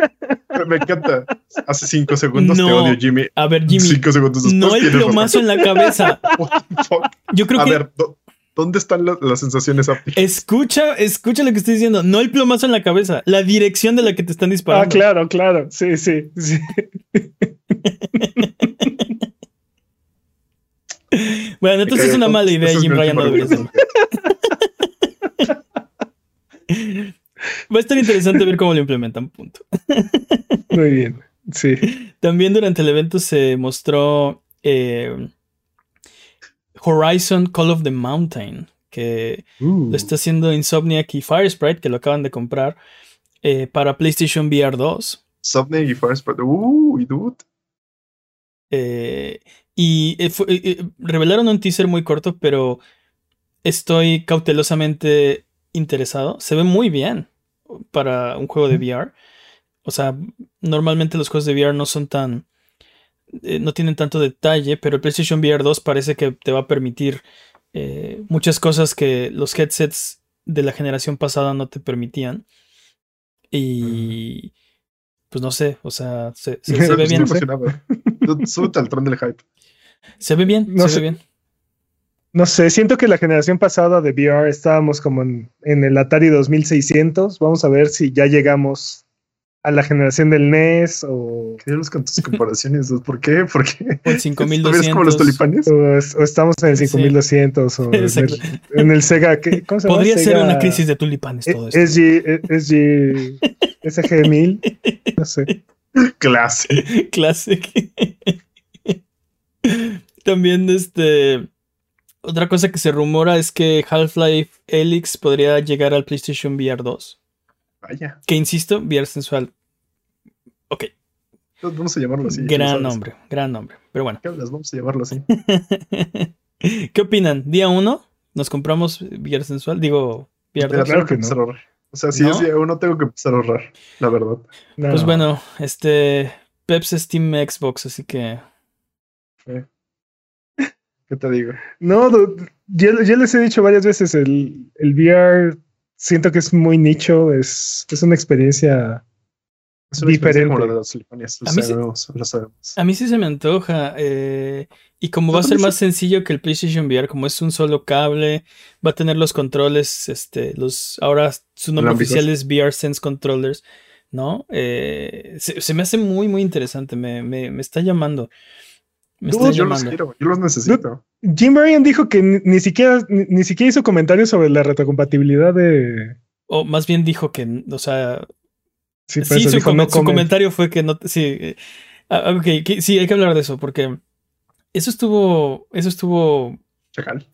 Me encanta. Hace cinco segundos te No. odio, Jimmy. a ver, Jimmy, cinco segundos después no el plomazo en la cabeza. What the fuck? Yo creo A que ver, ¿dó- ¿dónde están la- las sensaciones ópticas? escucha, escucha lo que estoy diciendo. No el plomazo en la cabeza, la dirección de la que te están disparando. Ah, claro, claro. Sí, sí, sí. Bueno, entonces es una mala idea, Jim Ryan no. Va a estar interesante ver cómo lo implementan, punto. Muy bien. Sí. También durante el evento se mostró eh, Horizon Call of the Mountain, que Uh, lo está haciendo Insomniac y Firesprite, que lo acaban de comprar eh, para PlayStation VR 2. Subney y Forest Pro- Uy, dude. Eh, y eh, fue- eh, eh, revelaron un teaser muy corto, pero estoy cautelosamente interesado. Se ve muy bien para un juego de VR. O sea, normalmente los juegos de VR no son tan... eh, no tienen tanto detalle, pero el PlayStation VR 2 parece que te va a permitir eh, muchas cosas que los headsets de la generación pasada no te permitían. Y... Pues no sé, o sea, se, se- se ve bien. emocionado. Súbete al tren del hype. Se ve bien, No se sé. ve bien. No sé, siento que la generación pasada de VR estábamos como en, en el Atari 2600. Vamos a ver si ya llegamos a la generación del NES o, ¿Qué diablos con tus comparaciones? ¿Por qué? ¿Por qué? O el ¿Ves como los 5200. tulipanes? o, es- o estamos en el 5200 o en el, en el Sega. ¿qué- ¿Cómo se llama? Podría ser Sega- una crisis de tulipanes todo esto. SG, SG, SG1000. No sé. Clase. Classic. También, este. Otra cosa que se rumora es que Half-Life Helix podría llegar al PlayStation VR 2. Vaya. Que insisto, VR sensual. Ok, Vamos a llamarlo así. gran nombre, gran nombre. Pero bueno. ¿Qué hablas? Vamos a llamarlo así. ¿Qué opinan? Día 1, nos compramos VR sensual. Digo, VR Mira, 2. claro que no. O sea, si ¿No? es día uno, tengo que empezar a ahorrar. La verdad. No. Pues bueno, este. Peps Steam Xbox, así que. ¿Qué te digo? No, yo les he dicho varias veces, el, el VR siento que es muy nicho, es, es una experiencia Es una experiencia Diferente. como la de las tulipanes. Lo A mí sí- sabemos, lo sabemos. A mí sí se me antoja. eh, y como va a ser más sencillo que el PlayStation VR, como es un solo cable, va a tener los controles, este, los, ahora su nombre oficial es VR Sense Controllers, ¿no? Eh, se, se me hace muy, muy interesante, me, me, me está llamando. Dude, yo los quiero, yo los necesito. Jim Ryan dijo que ni, ni siquiera ni, ni siquiera hizo comentarios sobre la retrocompatibilidad de O más bien dijo que, o sea, sí, sí, eso su, dijo, com- no su comment. comentario fue que no, sí, eh, ah, ok, que- sí, hay que hablar de eso, porque eso estuvo, eso estuvo Chacal.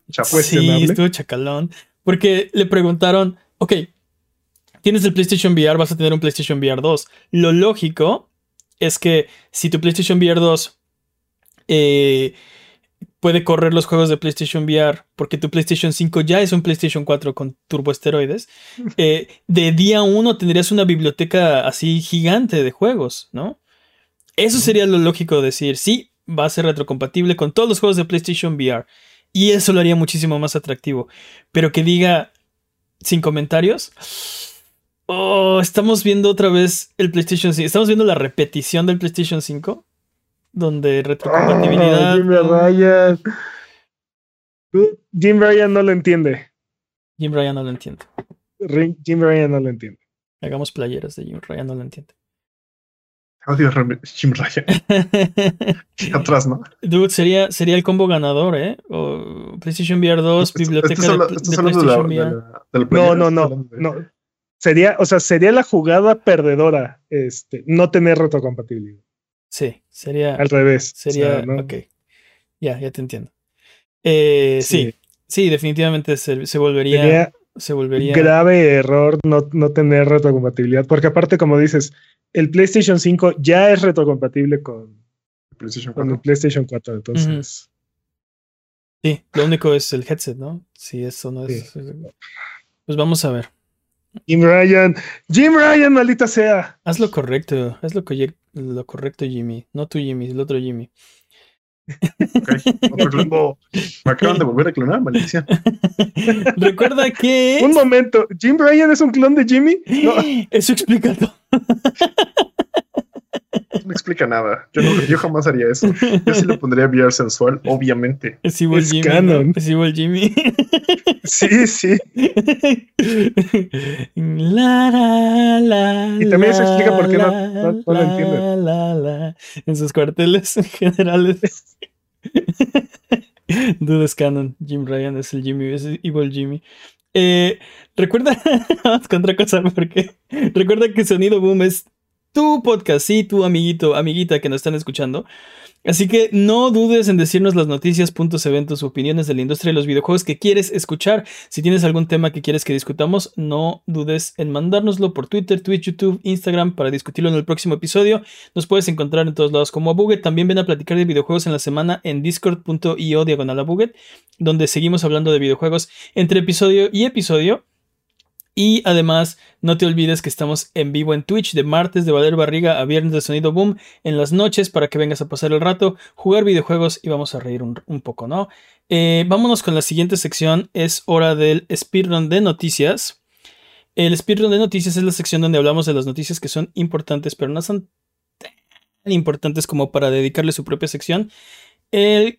Sí, estuvo chacalón. Porque le preguntaron, ok, tienes el PlayStation VR, vas a tener un PlayStation VR 2. Lo lógico es que si tu PlayStation VR 2 eh, puede correr los juegos de PlayStation VR porque tu PlayStation 5 ya es un PlayStation 4 con turboesteroides, eh, de día uno tendrías una biblioteca así gigante de juegos, ¿no? Eso sería lo lógico decir, sí, va a ser retrocompatible con todos los juegos de PlayStation VR. Y eso lo haría muchísimo más atractivo. Pero que diga sin comentarios. Oh, estamos viendo otra vez el PlayStation 5. Estamos viendo la repetición del PlayStation 5 donde retrocompatibilidad. Ah, Jim Ryan. Jim Ryan no lo entiende. Jim Ryan no lo entiende. Jim Ryan no lo entiende. Hagamos playeras de Jim Ryan no lo entiende. Odio Jim Ryan. Atrás, ¿no? Dude, sería, sería el combo ganador, ¿eh? O PlayStation VR 2, biblioteca de, PlayStation VR. no, no, no, no. Sería, o sea, sería la jugada perdedora, este, no tener retrocompatibilidad. Sí, sería. Al revés. Sería. Ok. Ya, ya te entiendo. Eh, sí. sí. definitivamente se, volvería. se volvería. Grave error no, no tener retrocompatibilidad. Porque aparte, como dices, el PlayStation 5 ya es retrocompatible con, PlayStation con el PlayStation 4. Entonces. Sí, lo único es el headset, ¿no? Si eso no es. Pues vamos a ver. Jim Ryan, Jim Ryan, maldita sea. Haz lo correcto, haz lo, lo correcto, Jimmy. No tú, Jimmy, el otro Jimmy. Me acaban de volver a clonar, maldición. Recuerda que. Un momento, ¿Jim Ryan es un clon de Jimmy? Eso explica todo. No explica nada. Yo, yo, jamás haría eso. Yo sí le pondría VR sensual, obviamente. Es igual Jimmy. Canon. Es igual Jimmy. Sí, sí. La, la, la, y también eso explica por qué no, no, lo entienden. En sus cuarteles generales. Dudes canon. Jim Ryan es el Jimmy, es igual Jimmy. Eh, recuerda, vamos con otra cosa, porque recuerda que Sonido Boom es tu podcast, sí, tu amiguito, amiguita que nos están escuchando. Así que no dudes en decirnos las noticias, puntos, eventos, opiniones de la industria de los videojuegos que quieres escuchar. Si tienes algún tema que quieres que discutamos, no dudes en mandárnoslo por Twitter, Twitch, YouTube, Instagram para discutirlo en el próximo episodio. Nos puedes encontrar en todos lados como Abuget. También ven a platicar de videojuegos en la semana en discord.io diagonal Abuget, donde seguimos hablando de videojuegos entre episodio y episodio. Y además, no te olvides que estamos en vivo en Twitch de martes de Valer Barriga a viernes de Sonido Boom en las noches para que vengas a pasar el rato, jugar videojuegos y vamos a reír un, poco, ¿no? Eh, vámonos con la siguiente sección. Es hora del speedrun de noticias. El speedrun de noticias es la sección donde hablamos de las noticias que son importantes, pero no son tan importantes como para dedicarle su propia sección. El,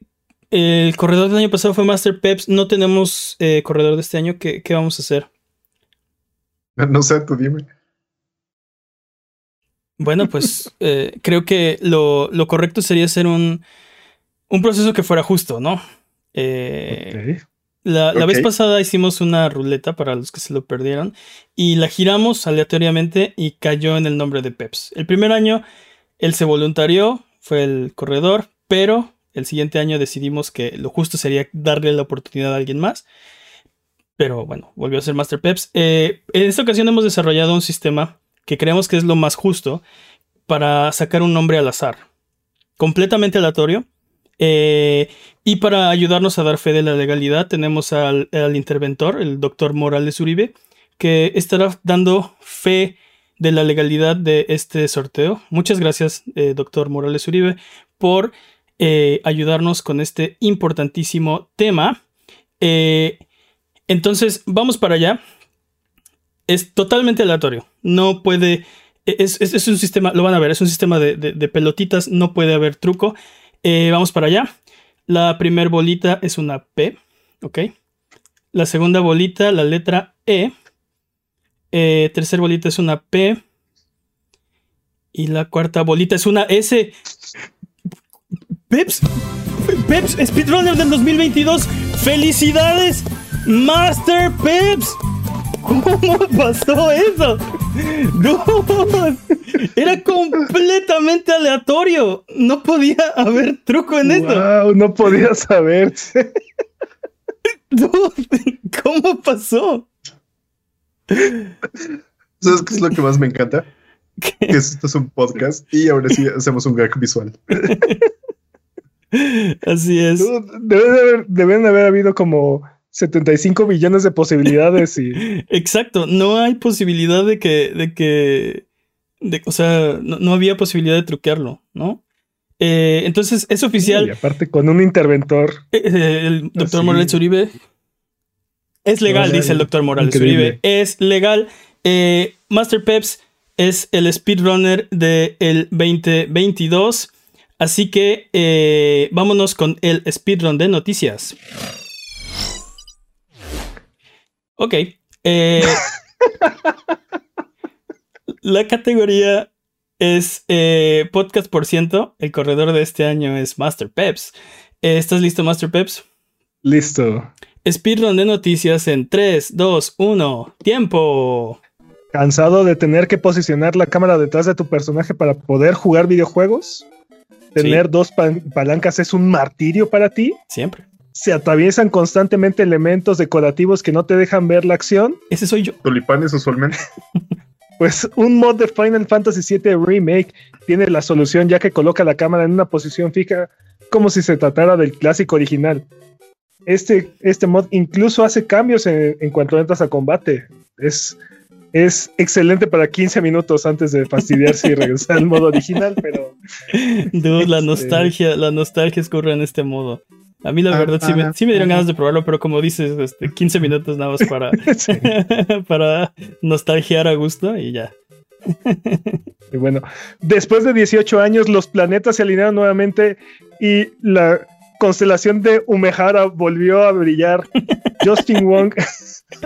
corredor del año pasado fue Master Peps. No tenemos eh, corredor de este año. ¿Qué, ¿Qué vamos a hacer? No sé, tú dime. Bueno, pues eh, creo que lo, correcto sería hacer un, un proceso que fuera justo, ¿no? Eh, la, vez pasada hicimos una ruleta para los que se lo perdieron y la giramos aleatoriamente y cayó en el nombre de Peps. El primer año él se voluntarió, fue el corredor, pero el siguiente año decidimos que lo justo sería darle la oportunidad a alguien más pero bueno, volvió a ser Master Peps. Eh, en esta ocasión hemos desarrollado un sistema que creemos que es lo más justo para sacar un nombre al azar, completamente aleatorio. Eh, y para ayudarnos a dar fe de la legalidad, tenemos al, interventor, el doctor Morales Uribe, que estará dando fe de la legalidad de este sorteo. Muchas gracias, eh, doctor Morales Uribe, por ayudarnos con este importantísimo tema. Entonces, vamos para allá. Es totalmente aleatorio. No puede. Es, un sistema, lo van a ver, es un sistema de, pelotitas, no puede haber truco. Eh, vamos para allá. La primera bolita es una P, ¿ok? La segunda bolita, la letra E. Eh, tercera bolita es una P. Y la cuarta bolita es una S. Peps, Peps, Speedrunner del 2022. ¡Felicidades! Master Peps. ¿Cómo pasó eso? No, era completamente aleatorio. No podía haber truco en esto. No podía saberse. ¿Cómo pasó? ¿Sabes qué es lo que más me encanta? Que esto es un podcast y ahora sí hacemos un gag visual. Así es. Dude, Deben de haber, deben de haber habido como 75 billones de posibilidades y Exacto, no hay posibilidad de que, de que, de, o sea, no, no había posibilidad de truquearlo, ¿no? Eh, entonces es y oficial, aparte con un interventor. eh, eh, el doctor Así. Morales Uribe. Es legal, No, dice el doctor Morales increíble. Uribe. Es legal. Master Peps es el speedrunner del 2022. Así que vámonos con el speedrun de noticias. Ok. eh, la categoría es eh, podcast por ciento. El corredor de este año es Master Peps. Eh, ¿Estás listo, Master Peps? Listo. Speedrun de noticias en 3, 2, 1. ¡Tiempo! ¿Cansado de tener que posicionar la cámara detrás de tu personaje para poder jugar videojuegos? ¿Tener dos palancas es un martirio para ti? Siempre. ¿Se atraviesan constantemente elementos decorativos que no te dejan ver la acción? Ese soy yo. Tulipanes usualmente. Pues un mod de Final Fantasy VII Remake tiene la solución ya que coloca la cámara en una posición fija como si se tratara del clásico original. Este, este mod incluso hace cambios en, en cuanto entras a combate. Es, es excelente para 15 minutos antes de fastidiarse y regresar al modo original, pero Dude, la Este- nostalgia, la nostalgia escurre en este modo. A mí la Ah, verdad sí me, sí me dieron ganas de probarlo, pero como dices, este, 15 minutos nada más para, para nostalgiar a gusto y ya. Y bueno, después de 18 años, los planetas se alinearon nuevamente y la constelación de Umehara volvió a brillar. Justin Wong,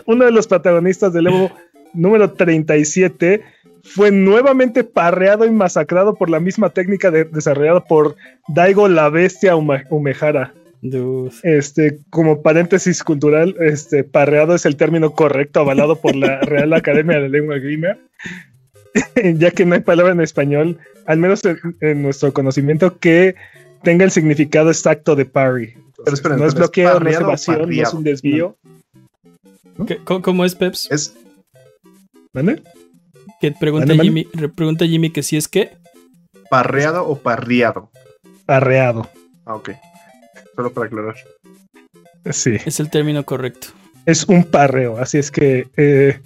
uno de los protagonistas del Evo número 37, fue nuevamente parreado y masacrado por la misma técnica de- desarrollada por Daigo la Bestia Ume- Umehara. Dude. Este, como paréntesis cultural, este, parreado es el término correcto avalado por la Real Academia de la Lengua Grima, ya que no hay palabra en español, al menos en, en nuestro conocimiento, que tenga el significado exacto de parry. Entonces, espera, no es bloqueo, no es ¿parreado o evasión, no es un desvío. ¿Qué- cómo, cómo es Peps? Es ¿Vale? Que pregunta Mande, mande. Jimmy, pregunta Jimmy que si es que. parreado o parriado. Parreado. Ah, ok. Solo para aclarar. Sí, Es el término correcto. es un parreo, así es que eh,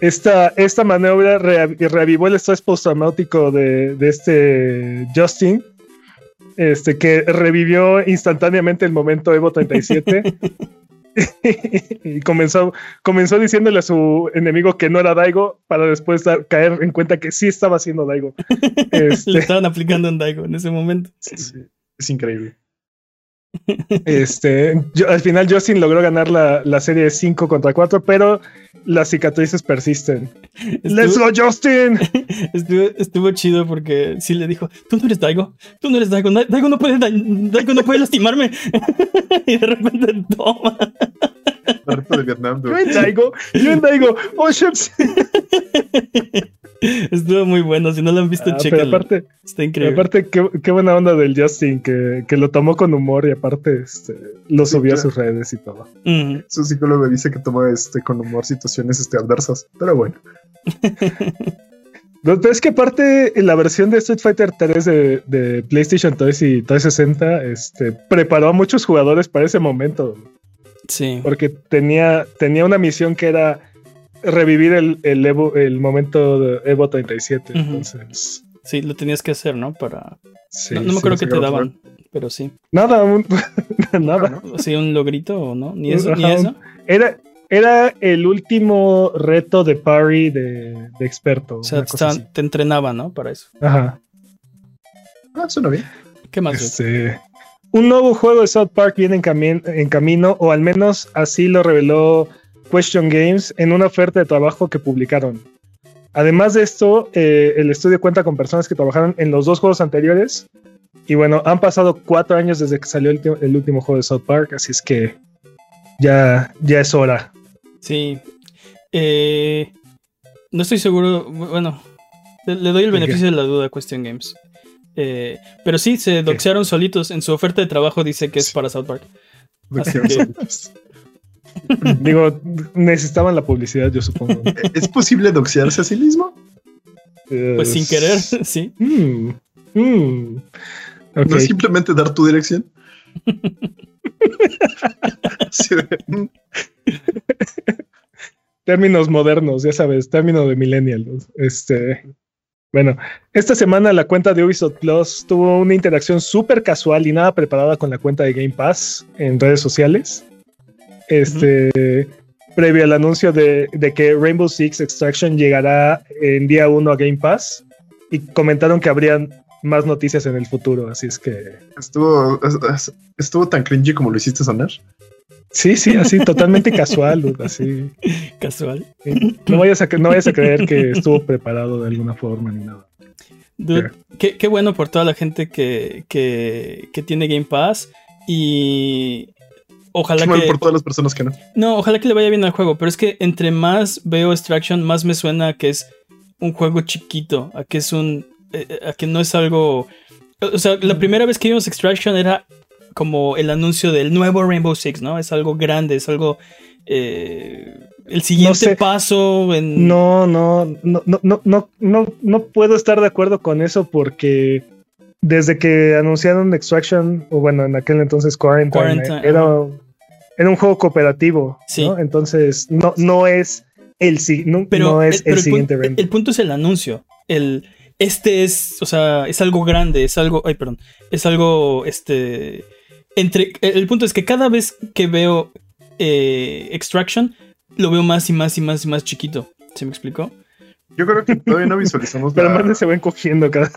esta, esta maniobra rea- reavivó el estrés postraumático de, de este Justin, este, que revivió instantáneamente el momento Evo 37 y comenzó, comenzó diciéndole a su enemigo que no era Daigo para después dar- caer en cuenta que sí estaba siendo Daigo. Este, Le estaban aplicando en Daigo en ese momento. Es increíble. Este, yo- al final Justin logró ganar la, la serie 5 contra 4, pero las cicatrices persisten. ¡Let's Estuvo, go, Justin! estuvo, estuvo chido porque sí le dijo: Tú no eres Daigo, tú no eres Daigo, Daigo no puede, da- Daigo no puede lastimarme. y de repente toma. Reto de Vietnam, Yo dude. en Daigo, yo en Daigo. ¡Oh! Estuvo muy bueno. Si no lo han visto, Ah, aparte, Está increíble. aparte qué, qué buena onda del Justin, que, que lo tomó con humor y aparte este, lo Sí, subió a sus redes y todo. Ujú. Su psicólogo dice que toma este, con humor situaciones este, adversas. Pero bueno. No, pero es que aparte la versión de Street Fighter 3 de, de PlayStation 3 y 360 este, preparó a muchos jugadores para ese momento. Sí. porque tenía, tenía una misión que era revivir el, el, Evo- el momento de Evo 37. Ujú. Entonces, Sí, lo tenías que hacer, ¿no? Para. sí, no, no me acuerdo sí, qué te daban, pero sí. Nada, un- nada. Sí, un logrito o no, ni eso, ni eso. Era, era el último reto de parry de, de experto. O sea, una cosa estaban- te entrenaban, ¿no? Para eso. Ajá. Ah, suena bien. ¿Qué más? Este, un nuevo juego de South Park viene en, cami- en camino, o al menos así lo reveló Question Games en una oferta de trabajo que publicaron. Además de esto, eh, el estudio cuenta con personas que trabajaron en los dos juegos anteriores. Y bueno, han pasado cuatro años desde que salió el, ti- el último juego de South Park, así es que ya, ya es hora. Sí. Eh, no estoy seguro. Bueno, le, le doy el beneficio de la duda a Question Games. Eh, pero sí, se doxearon solitos. En su oferta de trabajo dice que es para South Park. Que- Digo, necesitaban la publicidad, yo supongo. ¿Es posible doxearse a sí mismo? Pues sin querer, sí. Mm, mm. ¿No es simplemente dar tu dirección? Términos modernos, ya sabes, término de millennial. Este, bueno, esta semana la cuenta de Ubisoft Plus tuvo una interacción súper casual y nada preparada con la cuenta de Game Pass en redes sociales. Este, previo al anuncio de, que Rainbow Six Extraction llegará en día 1 a Game Pass y comentaron que habrían más noticias en el futuro, así es que... Estuvo, estuvo tan cringy como lo hiciste sonar. Sí, sí, así totalmente casual, así. Casual. No vayas, a, no vayas a creer que estuvo preparado de alguna forma ni nada. Dude, qué, qué, bueno por toda la gente que, que, que tiene Game Pass y ojalá qué que... por todas las personas que no. No, ojalá que le vaya bien al juego, pero es que entre más veo Extraction, más me suena que es un juego chiquito, a que es un eh, eh, a que no es algo. O sea, la primera vez que vimos Extraction era como el anuncio del nuevo Rainbow Six, ¿no? Es algo grande, es algo. Eh, el siguiente paso en. No, no, no, no, no, no, no puedo estar de acuerdo con eso porque desde que anunciaron Extraction, o bueno, en aquel entonces Quarantine, era, era, un juego cooperativo, ¿no? Entonces, no, no es el, no, no es el, siguiente Rainbow. El punto es el anuncio. El, este es, o sea, es algo grande, es algo, ay, perdón, es algo, este, entre, el punto es que cada vez que veo eh, Extraction, lo veo más y más y más y más chiquito. ¿Se me explicó? Yo creo que todavía no visualizamos. Pero la... se va encogiendo cada.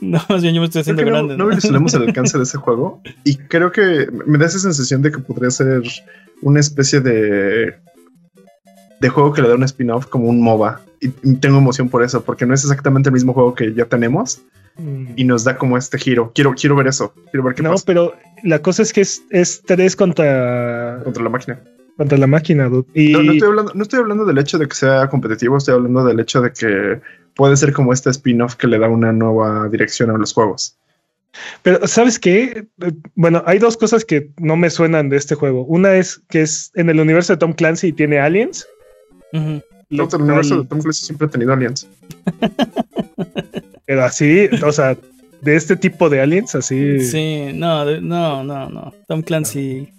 no, más bien yo me estoy haciendo grande. No, no visualizamos el alcance de ese juego. Y creo que me da esa sensación de que podría ser una especie de. de juego que le da un spin-off como un MOBA y tengo emoción por eso, porque no es exactamente el mismo juego que ya tenemos mm. y nos da como este giro. Quiero, quiero ver eso. Quiero ver qué no, pero la cosa es que es, es tres contra. Contra la máquina. Contra la máquina, dude. Y... No, no, estoy hablando, no estoy hablando del hecho de que sea competitivo, estoy hablando del hecho de que puede ser como este spin-off que le da una nueva dirección a los juegos. Pero, ¿sabes qué? Bueno, hay dos cosas que no me suenan de este juego. Una es que es en el universo de Tom Clancy y tiene aliens. No, el universo de Tom Clancy siempre ha tenido aliens. Pero así, o sea, de este tipo de aliens, así. Sí, no, no, no, no. Tom Clancy,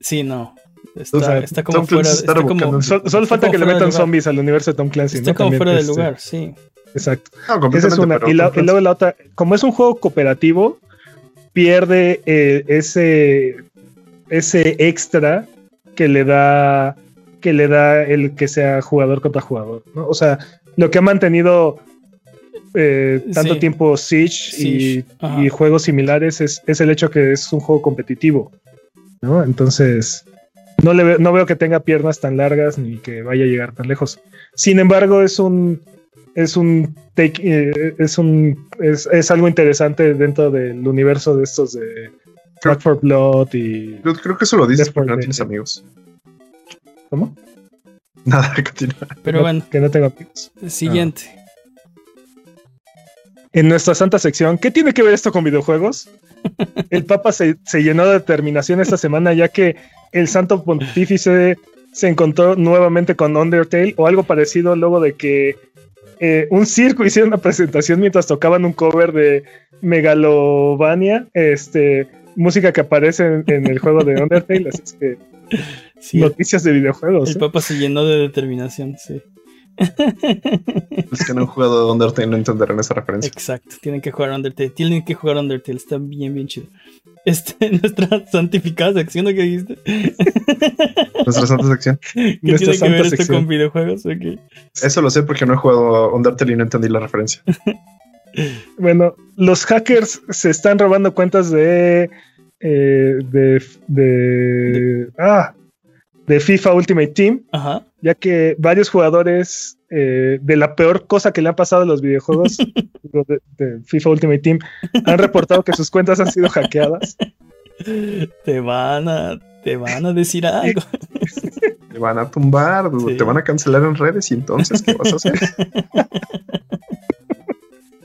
sí, no. Está, está como fuera. Está como, solo falta que le metan zombies al universo de Tom Clancy. Está como fuera de este, lugar, sí. Exacto. Esa es una. y, luego la otra, como es un juego cooperativo, pierde eh, ese, ese extra que le da que le da el que sea jugador contra jugador. ¿no? O sea, lo que ha mantenido eh, tanto tiempo Siege, Y, juegos similares es, el hecho que es un juego competitivo. ¿no? Entonces, no, le no veo que tenga piernas tan largas ni que vaya a llegar tan lejos. Sin embargo, es un. Es un take, eh, es un es, algo interesante dentro del universo de estos de Back for Blood y. creo que eso lo dices porque no tienes amigos. ¿Cómo? Nada, continúa. Pero bueno. Que no tengo amigos. Siguiente. En nuestra santa sección, ¿qué tiene que ver esto con videojuegos? El Papa se, llenó de determinación esta semana ya que el Santo Pontífice se encontró nuevamente con Undertale o algo parecido luego de que eh, un circo hiciera una presentación mientras tocaban un cover de Megalovania, este, música que aparece en, en el juego de Undertale, así es que Noticias de videojuegos. El ¿eh? Papa se llenó de determinación, sí. Los que no han jugado Undertale no entenderán esa referencia. Exacto, tienen que jugar Undertale. Tienen que jugar Undertale, está bien, bien chido. Este, nuestra santificada sección, ¿no que dijiste? Nuestra santa sección. ¿Qué tiene que ver esto con videojuegos? Eso lo sé porque no he jugado Undertale y no entendí la referencia. bueno, los hackers se están robando cuentas de eh, de, de, ah, de FIFA Ultimate Team, ya que varios jugadores eh, de la peor cosa que le ha pasado a los videojuegos de, FIFA Ultimate Team han reportado que sus cuentas han sido hackeadas. Te van a, te van a decir algo. Te van a tumbar, te van a cancelar en redes y entonces, ¿qué vas a hacer?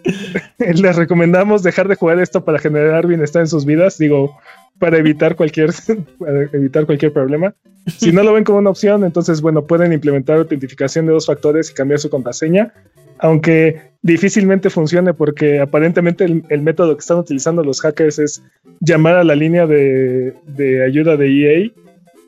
Les recomendamos dejar de jugar esto para generar bienestar en sus vidas, digo, para evitar cualquier, evitar cualquier problema. Si no lo ven como una opción, entonces, bueno, pueden implementar autentificación de dos factores y cambiar su contraseña. aunque difícilmente funcione porque aparentemente el, método que están utilizando los hackers es llamar a la línea de ayuda de EA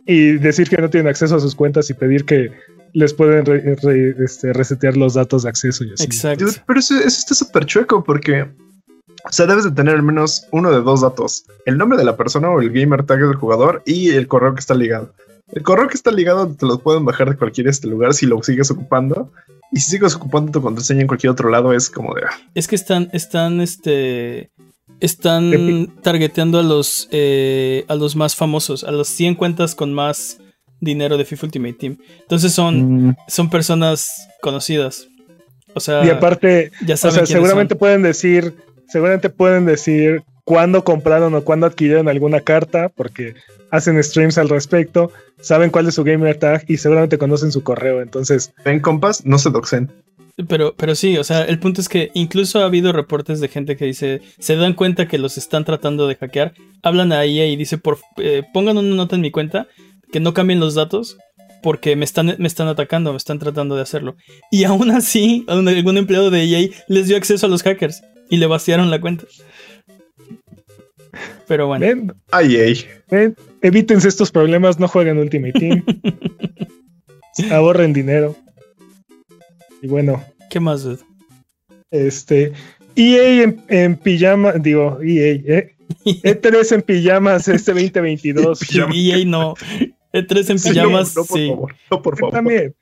y decir que no tienen acceso a sus cuentas y pedir que les pueden re- re- este, resetear los datos de acceso y así. Exacto. Pero eso, eso está súper chueco porque, o sea, debes de tener al menos uno de dos datos. El nombre de la persona o el gamer tag del jugador y el correo que está ligado. El correo que está ligado te lo pueden bajar de cualquier este lugar si lo sigues ocupando. Y si sigues ocupando tu contraseña en cualquier otro lado es como de... ah, Es que están, están, este, están targeteando a los, eh, a los más famosos, a las 100 cuentas con más dinero de FIFA Ultimate Team. Entonces son, Mm. son personas conocidas. O sea, Y aparte, ya o saben sea, quiénes seguramente son. pueden decir, seguramente pueden decir cuándo compraron o cuándo adquirieron alguna carta, porque hacen streams al respecto, saben cuál es su gamer tag y seguramente conocen su correo. Entonces, Ven, compas, no se doxen. Pero, pero sí, o sea, el punto es que incluso ha habido reportes de gente que dice, se dan cuenta que los están tratando de hackear, hablan a EA y dice, por, eh, pongan una nota en mi cuenta, que no cambien los datos, porque me están, me están atacando, me están tratando de hacerlo. Y aún así, algún empleado de EA les dio acceso a los hackers y le vaciaron la cuenta. Pero bueno, ven, Ay, ay. ven, evítense estos problemas, no jueguen Ultimate Team. Ahorren dinero. Y bueno, ¿qué más? dude? este EA en, en pijama, digo, EA, ¿eh? E3 en pijamas este 2022. Pijama. EA no. E3 en Sí, pijamas, no, no, por sí. favor. No, por favor. También.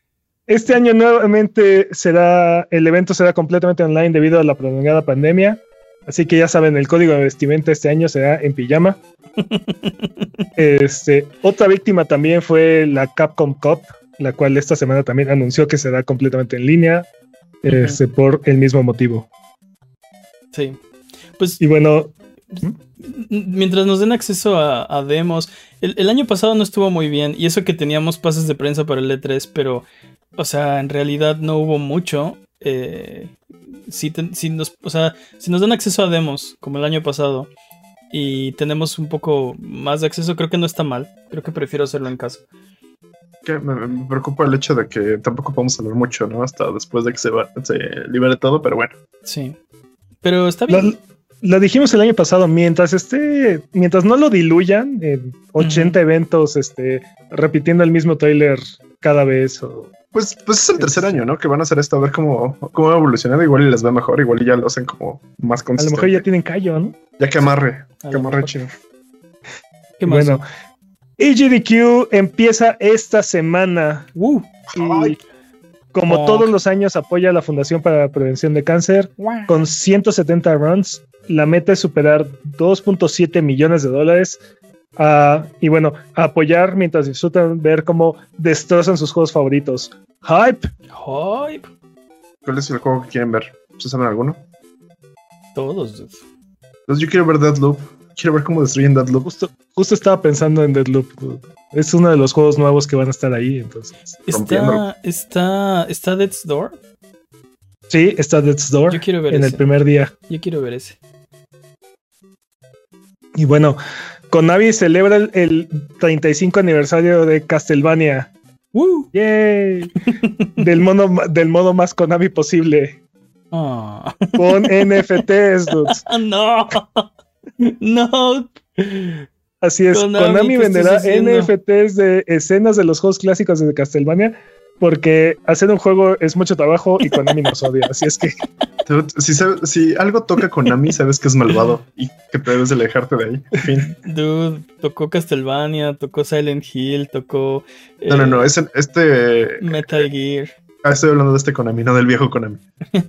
Este año nuevamente será, el evento será completamente online debido a la prolongada pandemia. Así que ya saben, el código de vestimenta este año será en pijama. Este, otra víctima también fue la Capcom Cup, la cual esta semana también anunció que será completamente en línea, este, por el mismo motivo. Sí. Pues Y bueno, mientras nos den acceso a, a demos, el, el año pasado no estuvo muy bien, y eso que teníamos pases de prensa para el E3, pero, o sea, en realidad no hubo mucho. eh, si nos, o sea, si nos dan acceso a demos, como el año pasado, y tenemos un poco más de acceso, creo que no está mal. Creo que prefiero hacerlo en casa. Que me, me preocupa el hecho de que tampoco podemos hablar mucho, ¿no? Hasta después de que se, va, se libere todo, pero bueno. Sí. Pero está bien. lo dijimos el año pasado, mientras esté, mientras no lo diluyan en 80 eventos, este, repitiendo el mismo trailer cada vez o Pues, pues es el tercer año, ¿no? Que van a hacer esto, a ver cómo, cómo va evolucionando. Igual y les va mejor, igual y ya lo hacen como más A lo consistente. mejor ya tienen callo, ¿no? Ya que amarre, A que amarre chido. ¿Qué más? Bueno, EGDQ empieza esta semana Uh, y como Oh. todos los años apoya a la Fundación para la Prevención de Cáncer con 170 runs. La meta es superar 2.7 millones de dólares. Ah, y bueno, apoyar mientras disfrutan ver cómo destrozan sus juegos favoritos. Hype. hype. ¿Cuál es el juego que quieren ver? ¿Se saben alguno? Todos. Pues yo quiero ver Deadloop. Quiero ver cómo destruyen Deadloop. Justo, justo estaba pensando en Deadloop. Es uno de los juegos nuevos que van a estar ahí. Entonces. Está, está, está Death's Door. sí, está Death's Door Yo quiero ver en ese. el primer día. Yo quiero ver ese. Y bueno, Konami celebra el, el 35 aniversario de Castlevania. ¡Woo! ¡Yay! del, modo, ma- del modo más Konami posible. Ah. Con NFTs, dudes. no. No. Así es, Konami, Konami, ¿qué venderá? NFTs de escenas de los juegos clásicos de Castlevania. Porque hacer un juego es mucho trabajo y Konami nos odia. Así es que Si, sabe- si algo toca con Nami, sabes que es malvado y que te debes de alejarte de ahí. En fin. Dude, tocó Castlevania, tocó Silent Hill, tocó. No, no, eh, no. Es este. Metal Gear. Ah, estoy hablando de este Konami, no del viejo Konami.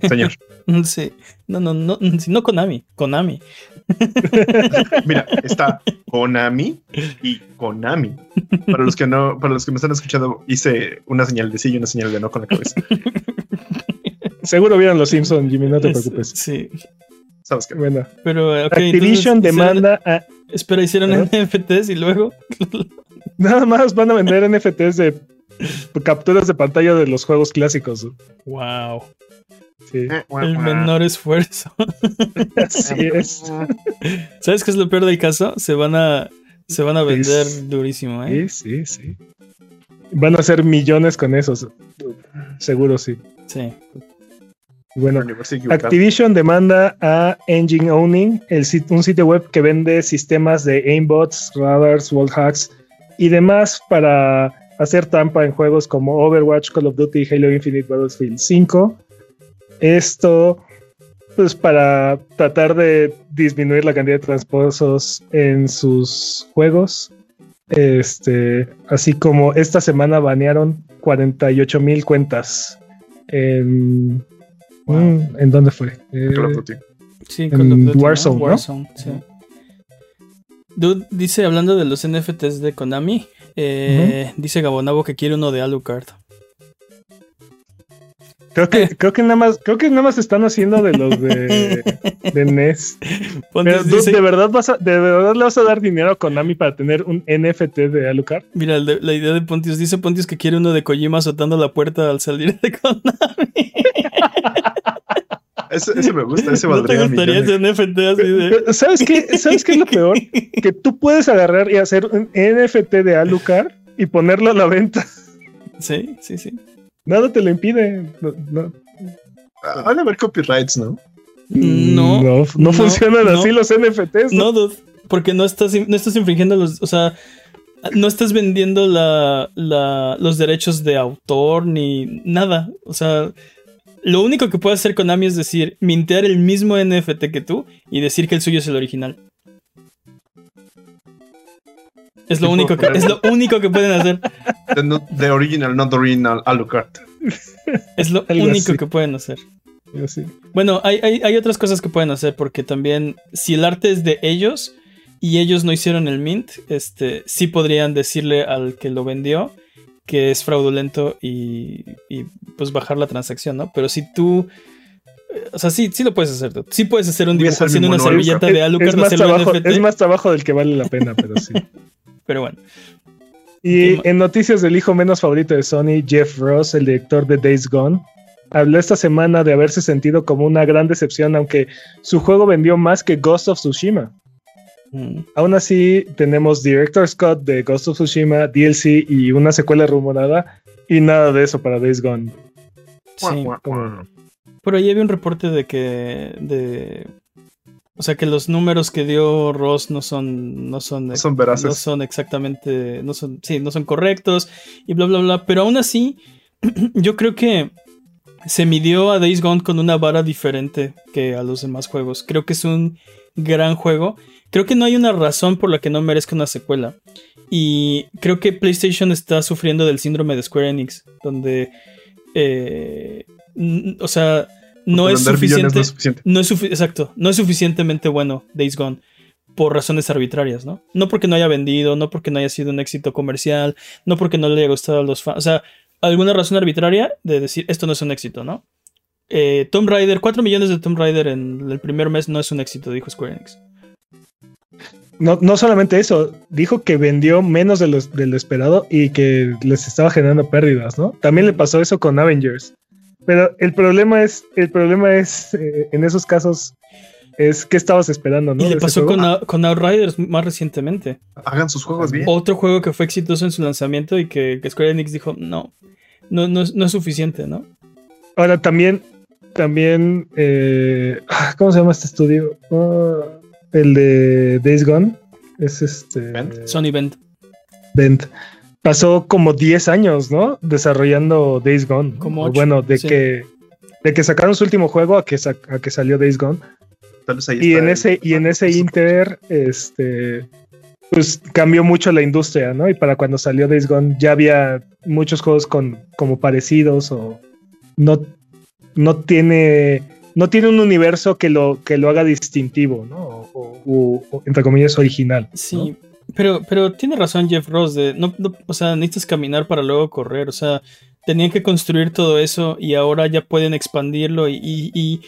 Señor. Sí. No, no, no. No Konami. Konami. Mira, está Konami y Konami. Para los que no, para los que me están escuchando, hice una señal de sí y una señal de no con la cabeza. seguro vieron los Simpsons, Jimmy, no te Es- preocupes. Sí. ¿Sabes qué? Bueno, Pero. Activision entonces, hicieron- demanda a. Espera, hicieron Ajá. NFTs y luego. Nada más van a vender NFTs de capturas de pantalla de los juegos clásicos. Wow. Sí, Eh, El menor esfuerzo. así es. ¿Sabes qué es lo peor del caso? Se van a. Se van a vender durísimo, ¿eh? Sí, sí, sí. Van a hacer millones con esos. Seguro sí. Sí. Bueno, equivocada. Activision demanda a Engine Owning, el sit- un sitio web que vende sistemas de aimbots, radars, wallhacks y demás para hacer trampa en juegos como Overwatch, Call of Duty, Halo Infinite, Battlefield 5. Esto, pues, para tratar de disminuir la cantidad de tramposos en sus juegos. Este, así como esta semana banearon 48 mil cuentas en Wow. Mm, ¿En dónde fue? Eh, Call of Duty. Sí, En Call of Duty, ¿no? Warzone, ¿no? Warzone, sí. Dude dice, hablando de los NFTs de Konami, eh, dice Gabonabo que quiere uno de Alucard. creo que creo que nada más creo que nada más están haciendo de los de, de NES. Pero, dice- de verdad vas a, de verdad le vas a dar dinero a Konami para tener un NFT de Alucard. Mira, de- la idea de Pontius dice Pontius que quiere uno de Kojima azotando la puerta al salir de Konami. Ese, ese me gusta, ese ¿No te valdría gustaría millones. ese NFT así de... Pero, ¿Sabes qué? ¿Sabes qué es lo peor? Que tú puedes agarrar y hacer un NFT de Alucard y ponerlo a la venta. Sí, sí, sí. Nada te lo impide. No, no, Ah, Van a haber copyrights, ¿no? No, no, no no, funcionan no. así los NFTs. No, dude, porque no estás, no estás infringiendo los, o sea, no estás vendiendo la, la- los derechos de autor ni nada. O sea, lo único que puede hacer Konami es decir, mintear el mismo NFT que tú y decir que el suyo es el original. Es lo único que, es lo único que pueden hacer. The, not- the original, not the original Alucard. Es lo Algo único así. que pueden hacer. Yo sí. Bueno, hay, hay, hay otras cosas que pueden hacer porque también si el arte es de ellos y ellos no hicieron el mint, este, sí podrían decirle al que lo vendió que es fraudulento y, y, pues bajar la transacción, ¿no? Pero si tú... O sea, sí, sí lo puedes hacer. Sí puedes hacer un dibujo haciendo una servilleta Es- de Alucard, es, más trabajo, NFT, es más trabajo del que vale la pena, pero sí. pero bueno. Y en noticias del hijo menos favorito de Sony, Jeff Ross, el director de Days Gone, habló esta semana de haberse sentido como una gran decepción, aunque su juego vendió más que Ghost of Tsushima. Mm, Aún así, tenemos Director Scott de Ghost of Tsushima, DLC y una secuela rumorada, y nada de eso para Days Gone. Sí. Por ahí había un reporte de que... De, o sea, que los números que dio Ross no son... No son, No son veraces. no son exactamente, no son, sí, no son correctos y bla, bla, bla. Pero aún así, yo creo que se midió a Days Gone con una vara diferente que a los demás juegos. Creo que es un gran juego. Creo que no hay una razón por la que no merezca una secuela. Y creo que PlayStation está sufriendo del síndrome de Square Enix, donde, eh, o sea, no es suficiente. no es suficiente. No es sufi- exacto, no es suficientemente bueno Days Gone por razones arbitrarias, ¿no? No porque no haya vendido, no porque no haya sido un éxito comercial, no porque no le haya gustado a los fans, o sea, alguna razón arbitraria de decir esto no es un éxito, ¿no? Eh, Tomb Raider, 4 millones de Tomb Raider en el primer mes no es un éxito, dijo Square Enix. No, no solamente eso, dijo que vendió menos de, los, de lo esperado y que les estaba generando pérdidas, ¿no? También le pasó eso con Avengers. Pero el problema es, el problema es, eh, en esos casos, es qué estabas esperando, ¿no? y le pasó con, Out- con Outriders más recientemente. Hagan sus juegos bien. Otro juego que fue exitoso en su lanzamiento y que, que Square Enix dijo, no, no, no, es- no es suficiente, ¿no? Ahora también, también, eh, ah, ¿cómo se llama este estudio? Ah, el de Days Gone. Es este. Bend. Sony Bend. Bend. Pasó como 10 años, ¿no? Desarrollando Days Gone. Como bueno, de sí. que de que sacaron su último juego a que, sa- a que salió Days Gone. Tal vez ahí Y en el- ese, y en ese inter, este, pues cambió mucho la industria, ¿no? Y para cuando salió Days Gone ya había muchos juegos con como parecidos o no, no tiene, no tiene un universo que lo, que lo haga distintivo, ¿no? O, o- o- entre comillas original. ¿no? Sí, pero, pero tiene razón Jeff Ross de, no, no- o sea, necesitas caminar para luego correr, o sea, tenían que construir todo eso y ahora ya pueden expandirlo y, y- y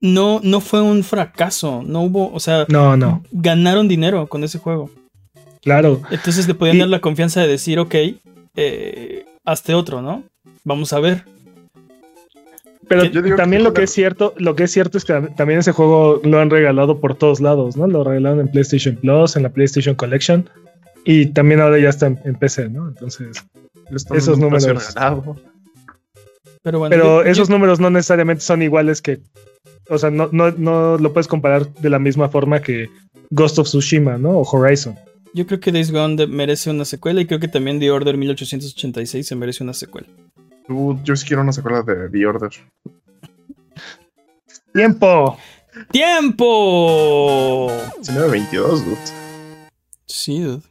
no, no fue un fracaso, no hubo, o sea, No, no, ganaron dinero con ese juego. claro. Entonces le podían Y- dar la confianza de decir, ok, eh, hazte otro, ¿no? Vamos a ver. Pero Yo digo que también lo que es cierto, lo que es cierto es que también ese juego lo han regalado por todos lados, ¿no? Lo regalaron en PlayStation Plus, en la PlayStation Collection y también ahora ya está en, en PC, ¿no? Entonces, esos números. Pero bueno. Pero yo- esos yo- números no necesariamente son iguales que. O sea, no, no, no lo puedes comparar de la misma forma que Ghost of Tsushima, ¿no? O Horizon. Yo creo que Days Gone merece una secuela y creo que también The Order 1886 se merece una secuela. Yo sí quiero una secuela de The Order. ¡Tiempo! ¡Tiempo! 1922, dude. Sí, dude.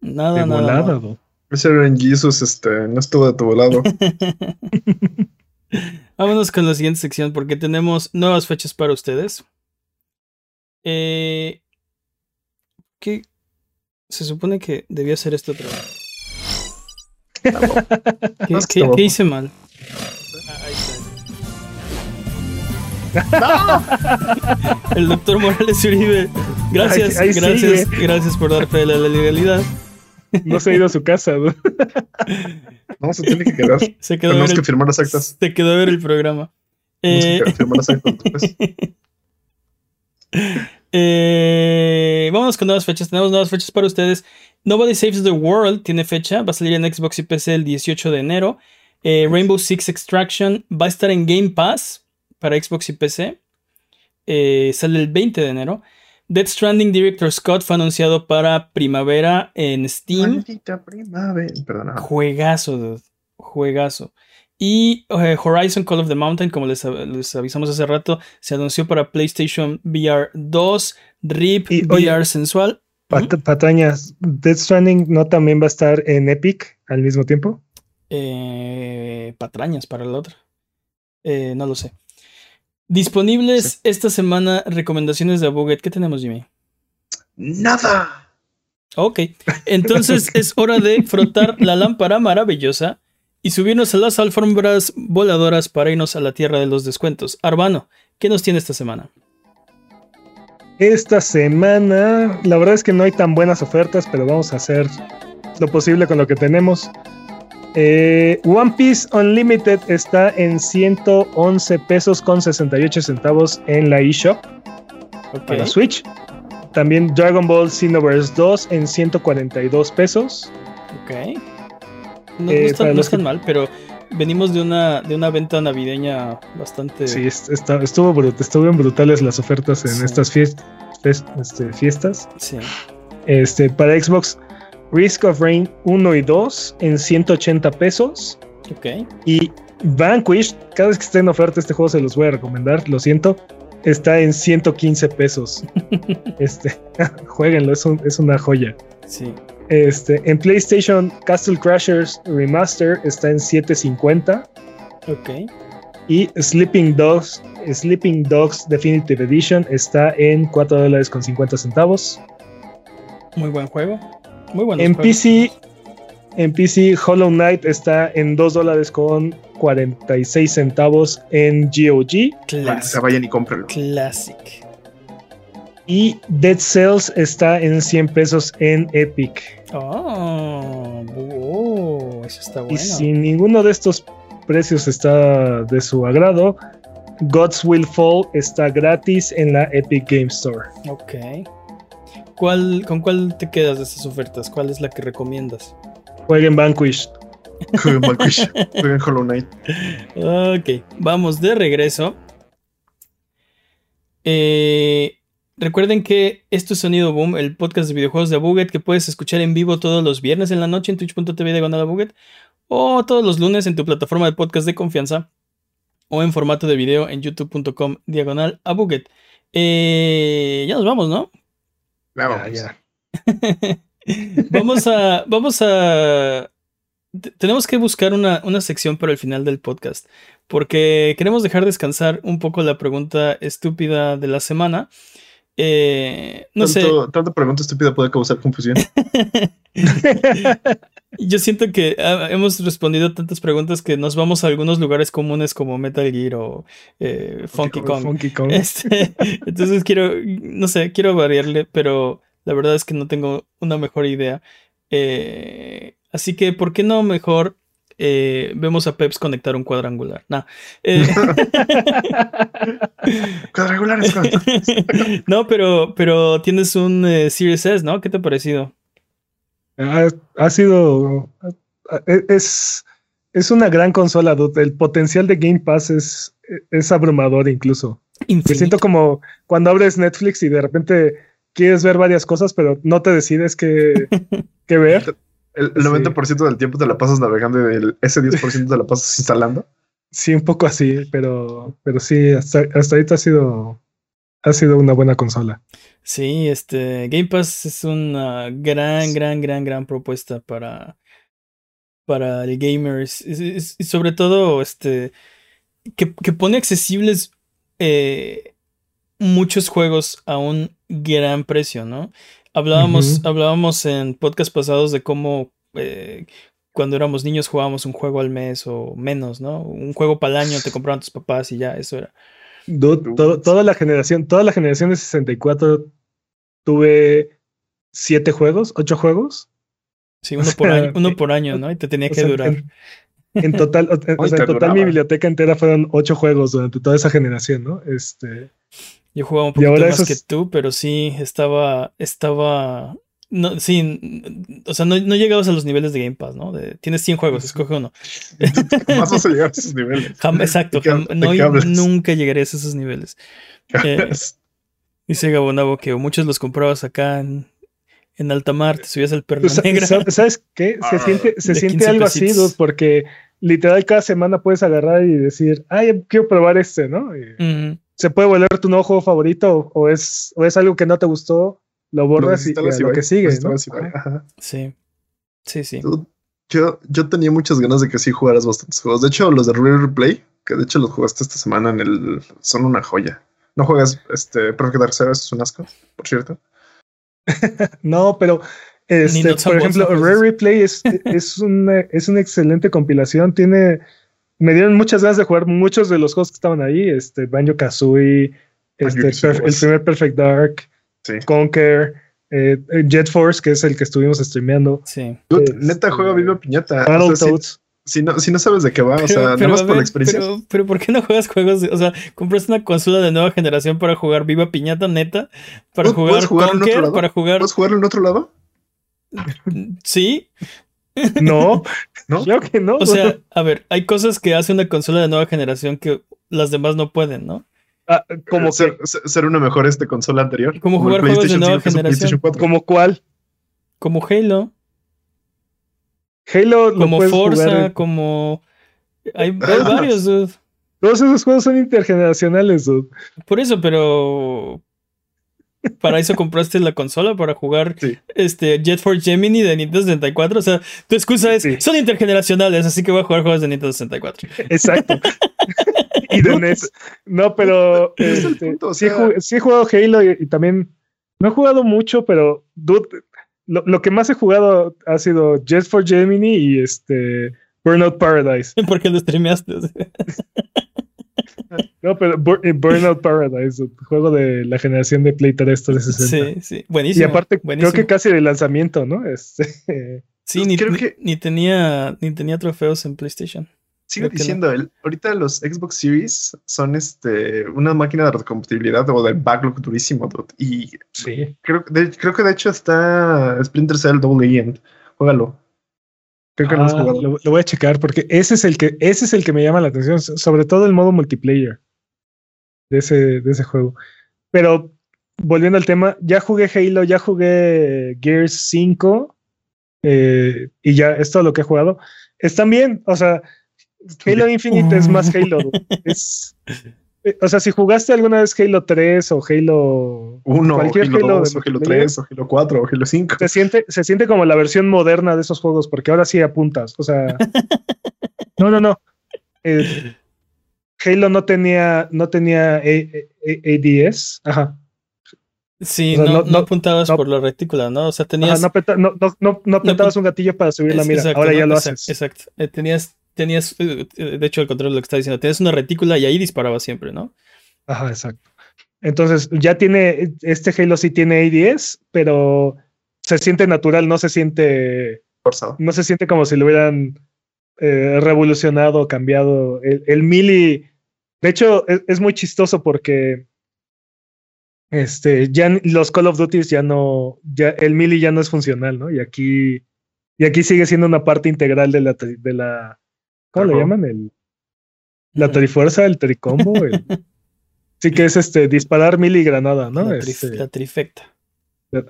Nada, De nada. volada, mal. ¿no? Ese Ren Jesus, este, no estuvo de tu lado. Vámonos con la siguiente sección porque tenemos nuevas fechas para ustedes. Eh, ¿Qué? Se supone que debía hacer esto otra vez. ¿Qué, No, hice mal? Está. El doctor Morales Uribe. Gracias, Ahí- ahí gracias, sigue. gracias por dar fe de la legalidad. No se ha ido a su casa, ¿no? No, se tiene que quedar. Se quedó a Tenemos que el, firmar las actas. se quedó a ver el programa. Tenemos Eh, que firmar las actas después. Eh, vámonos con nuevas fechas. Tenemos nuevas fechas para ustedes. Nobody Saves the World tiene fecha. Va a salir en Xbox y PC el 18 de enero. Eh, Rainbow Six Extraction va a estar en Game Pass para Xbox y PC. Eh, sale el 20 de enero. Dead Stranding Director Scott fue anunciado para primavera en Steam. Maldita primavera. Perdona. Juegazo, dude. Juegazo. Y eh, Horizon Call of the Mountain, como les, les avisamos hace rato, se anunció para PlayStation VR 2, RIP, Y, oye, VR sensual. Pat- Patañas, Death Stranding no también va a estar en Epic al mismo tiempo. Eh, patrañas para el otro. Eh, no lo sé. Disponibles esta semana recomendaciones de Abuget. ¿Qué tenemos, Jimmy? Nada. Ok, entonces es hora de frotar la lámpara maravillosa y subirnos a las alfombras voladoras para irnos a la tierra de los descuentos. Arbano, ¿qué nos tiene esta semana? Esta semana, la verdad es que no hay tan buenas ofertas, pero vamos a hacer lo posible con lo que tenemos. Eh, One Piece Unlimited está en 111 pesos con 68 centavos en la eShop Ok, para Switch. También Dragon Ball Xenoverse 2 en 142 pesos. ok. No, no Eh, está, para no los está que- mal, pero venimos de una, de una venta navideña bastante... Sí, est- está- estuvo brut- estuvieron brutales las ofertas en Sí. estas fies- fes- este, fiestas. sí. Este, para Xbox, Risk of Rain 1 y 2 en 180 pesos. Ok, Y Vanquish, cada vez que esté en oferta este juego se los voy a recomendar, lo siento. Está en 115 pesos. este, jueguenlo, es, un- es una joya. sí. Este, en PlayStation, Castle Crashers Remaster está en 750. Ok, Y Sleeping Dogs, Sleeping Dogs Definitive Edition está en 4 dólares con 50 centavos. muy buen juego. Muy bueno. En PC, en PC, Hollow Knight está en 2 dólares con 46 centavos en GOG. Classic. vayan y cómprenlo. Classic. Y Dead Cells está en 100 pesos en Epic. Oh, oh, eso está bueno. Y si ninguno de estos precios está de su agrado, Gods Will Fall está gratis en la Epic Game Store. Ok. ¿Cuál, ¿Con cuál te quedas de estas ofertas? ¿Cuál es la que recomiendas? Jueguen Vanquish. Jueguen Vanquish. Jueguen Hollow Knight. Ok, vamos de regreso. Eh, recuerden que esto es Sonido Boom, el podcast de videojuegos de Abuget que puedes escuchar en vivo todos los viernes en la noche en twitch.tv diagonal Abuget o todos los lunes en tu plataforma de podcast de confianza o en formato de video en youtube.com diagonal Abuget. Eh, ya nos vamos, ¿no? Vamos. Ya, ya. vamos a. Vamos a. te- Tenemos que buscar una, una sección para el final del podcast. Porque queremos dejar descansar un poco la pregunta estúpida de la semana. Eh, no sé. Tanta pregunta estúpida puede causar confusión. Yo siento que ah, hemos respondido tantas preguntas que nos vamos a algunos lugares comunes como Metal Gear o eh, Funky Kong. Funky Kong. Este, entonces quiero, no sé, quiero variarle, pero la verdad es que no tengo una mejor idea. Eh, así que, ¿por qué no mejor eh, vemos a Peps conectar un cuadrangular? Nah. Eh, Cuadrangulares, no, pero, pero tienes un eh, Series S, ¿no? ¿Qué te ha parecido? Ha, ha sido. ha- Es, es una gran consola, dude. El potencial de Game Pass es, es abrumador incluso. Me siento como cuando abres Netflix y de repente quieres ver varias cosas, pero no te decides qué, qué ver. El, el Sí. 90% del tiempo te la pasas navegando y el, ese 10% te la pasas instalando. Sí, un poco así, pero, pero sí, hasta, hasta ahorita ha sido, ha sido una buena consola. Sí, este Game Pass es una gran, gran, gran, gran propuesta para, para el gamers. Es- es- Y sobre todo, este, que, que pone accesibles eh, muchos juegos a un gran precio, ¿no? Hablábamos, hablábamos en podcast pasados de cómo eh, cuando éramos niños jugábamos un juego al mes o menos, ¿no? Un juego para el año te compraban tus papás y ya, eso era. Dude, todo- toda la generación, toda la generación de 64 tuve siete juegos, ocho juegos. Sí, O uno por sea, año, uno por año, ¿no? Y te tenía O que sea, durar. En, en total, o, sea, en total mi biblioteca entera fueron ocho juegos durante toda esa generación, ¿no? Este, Yo jugaba un poquito ahora más esos- que tú, pero sí estaba, estaba, no, sí, o sea, no, no llegabas a los niveles de Game Pass, ¿no? De, tienes 100 juegos, escoge uno. Jamás vas a llegar a esos niveles. Jam- exacto, ¿De qué- jam- de no, nunca llegarías a esos niveles. Eh, Dice Gabonabo que muchos los comprabas acá en, en alta mar, te subías al perla Pues, negra. sa- ¿Sabes qué? Se Ah, siente, se de siente 15 algo así, porque literal cada semana puedes agarrar y decir, ay, quiero probar este, ¿no? Y se puede volver tu nuevo juego favorito o, es, o es algo que no te gustó, lo borras y, lo que sigue, ¿no? Ajá. sí, sí, sí. Yo, yo tenía muchas ganas de que sí jugaras bastantes juegos. De hecho, los de Real Replay, que de hecho los jugaste esta semana en el. son una joya. No juegas este Perfect Dark Zero, es un asco, por cierto. No, pero este, por ejemplo, Rare. Replay es, es, una, es una excelente compilación. Tiene. Me dieron muchas ganas de jugar muchos de los juegos que estaban ahí. Este, Banjo Kazooie, este, el primer Perfect Dark, Sí. Conquer, eh, Jet Force, que es el que estuvimos streameando. Sí. Dude, Este, neta juega Viva Piñata. O sea, si, no, si no sabes de qué va, o sea, nada pero, más por la experiencia. pero, pero ¿por qué no juegas juegos? de- o sea, compraste una consola de nueva generación para jugar Viva Piñata, neta, para ¿Puedes jugar jugarlo en otro Conker, lado? para jugar. ¿Puedes jugarlo en otro lado? Sí, No, ¿No? claro que no. o sea, a ver, hay cosas que hace una consola de nueva generación que las demás no pueden, ¿no? Ah, como, ser, que, ser- una mejor este consola anterior. Como jugar juegos de nueva 5, que es un generación. PlayStation 4. como cuál. Como Halo, Halo lo como jugar Forza, en- como. Hay, hay varios, dude. Todos esos juegos son intergeneracionales, dude. Por eso, pero. Para eso compraste la consola, para jugar Sí. este Jet Force Gemini de Nintendo 64. O sea, tu excusa es, Sí. son intergeneracionales, así que voy a jugar juegos de Nintendo 64. Exacto. y de NES. No, pero Ese es el este, punto, o sí, he sea- jug- sí he jugado Halo y, y también no he jugado mucho, pero dude, lo, lo que más he jugado ha sido Jet for Gemini y este Burnout Paradise. Porque lo streameaste. No, pero Bur- Burnout Paradise, juego de la generación de Play 3 360. Sí, sí. Buenísimo. Y aparte, buenísimo. creo que casi de lanzamiento, ¿no? Este, Sí, ni, creo ni- que- ni tenía, ni tenía trofeos en PlayStation. Sigo Creo no. diciendo, el- ahorita los Xbox Series son este una máquina de recompatibilidad o de backlog durísimo, dude. Y sí. creo, de- creo que de hecho está Splinter Cell Double Agent. Juégalo. Creo que no has Ah, jugado. lo, lo voy a checar porque ese es el que ese es el que me llama la atención, so- sobre todo el modo multiplayer de ese de ese juego. Pero volviendo al tema, ya jugué Halo, ya jugué Gears 5 eh, y ya es todo lo que he jugado. Están bien, o sea, Halo Infinite es más Halo. Es, o sea, si jugaste alguna vez Halo 3 o Halo Uno, o cualquier Halo, Halo 2, de o Halo multiplayer, 3, o Halo 4, o Halo 5. se siente, se siente como la versión moderna de esos juegos, porque ahora sí apuntas. O sea, no, no, no. Eh, Halo no tenía, no tenía A- A- ADS. Ajá. Sí, O sea, no, no- no apuntabas no- por la retícula, ¿no? O sea, Ajá, tenías. no, apreta- no, no, no, no apretabas un gatillo para subir la mira. exacto, ahora ¿no? ya lo haces. Exacto. Eh, tenías, tenías, eh, eh, de hecho, el control lo que está diciendo, tenías una retícula y ahí disparabas siempre, ¿no? Ajá, exacto. Entonces, ya tiene, este Halo sí tiene ADS, pero se siente natural, no se siente, Forzado. no se siente como si lo hubieran eh, revolucionado, cambiado. El, el Mili, de hecho, es, es muy chistoso porque este, ya los Call of Duty ya no, ya el Mili ya no es funcional, ¿no? Y aquí, y aquí sigue siendo una parte integral de la, de la, ¿Cómo le Ajá. llaman? El, la trifuerza, el tricombo. el- sí que es este disparar mil y granada, ¿no? la, tri- Este, la trifecta.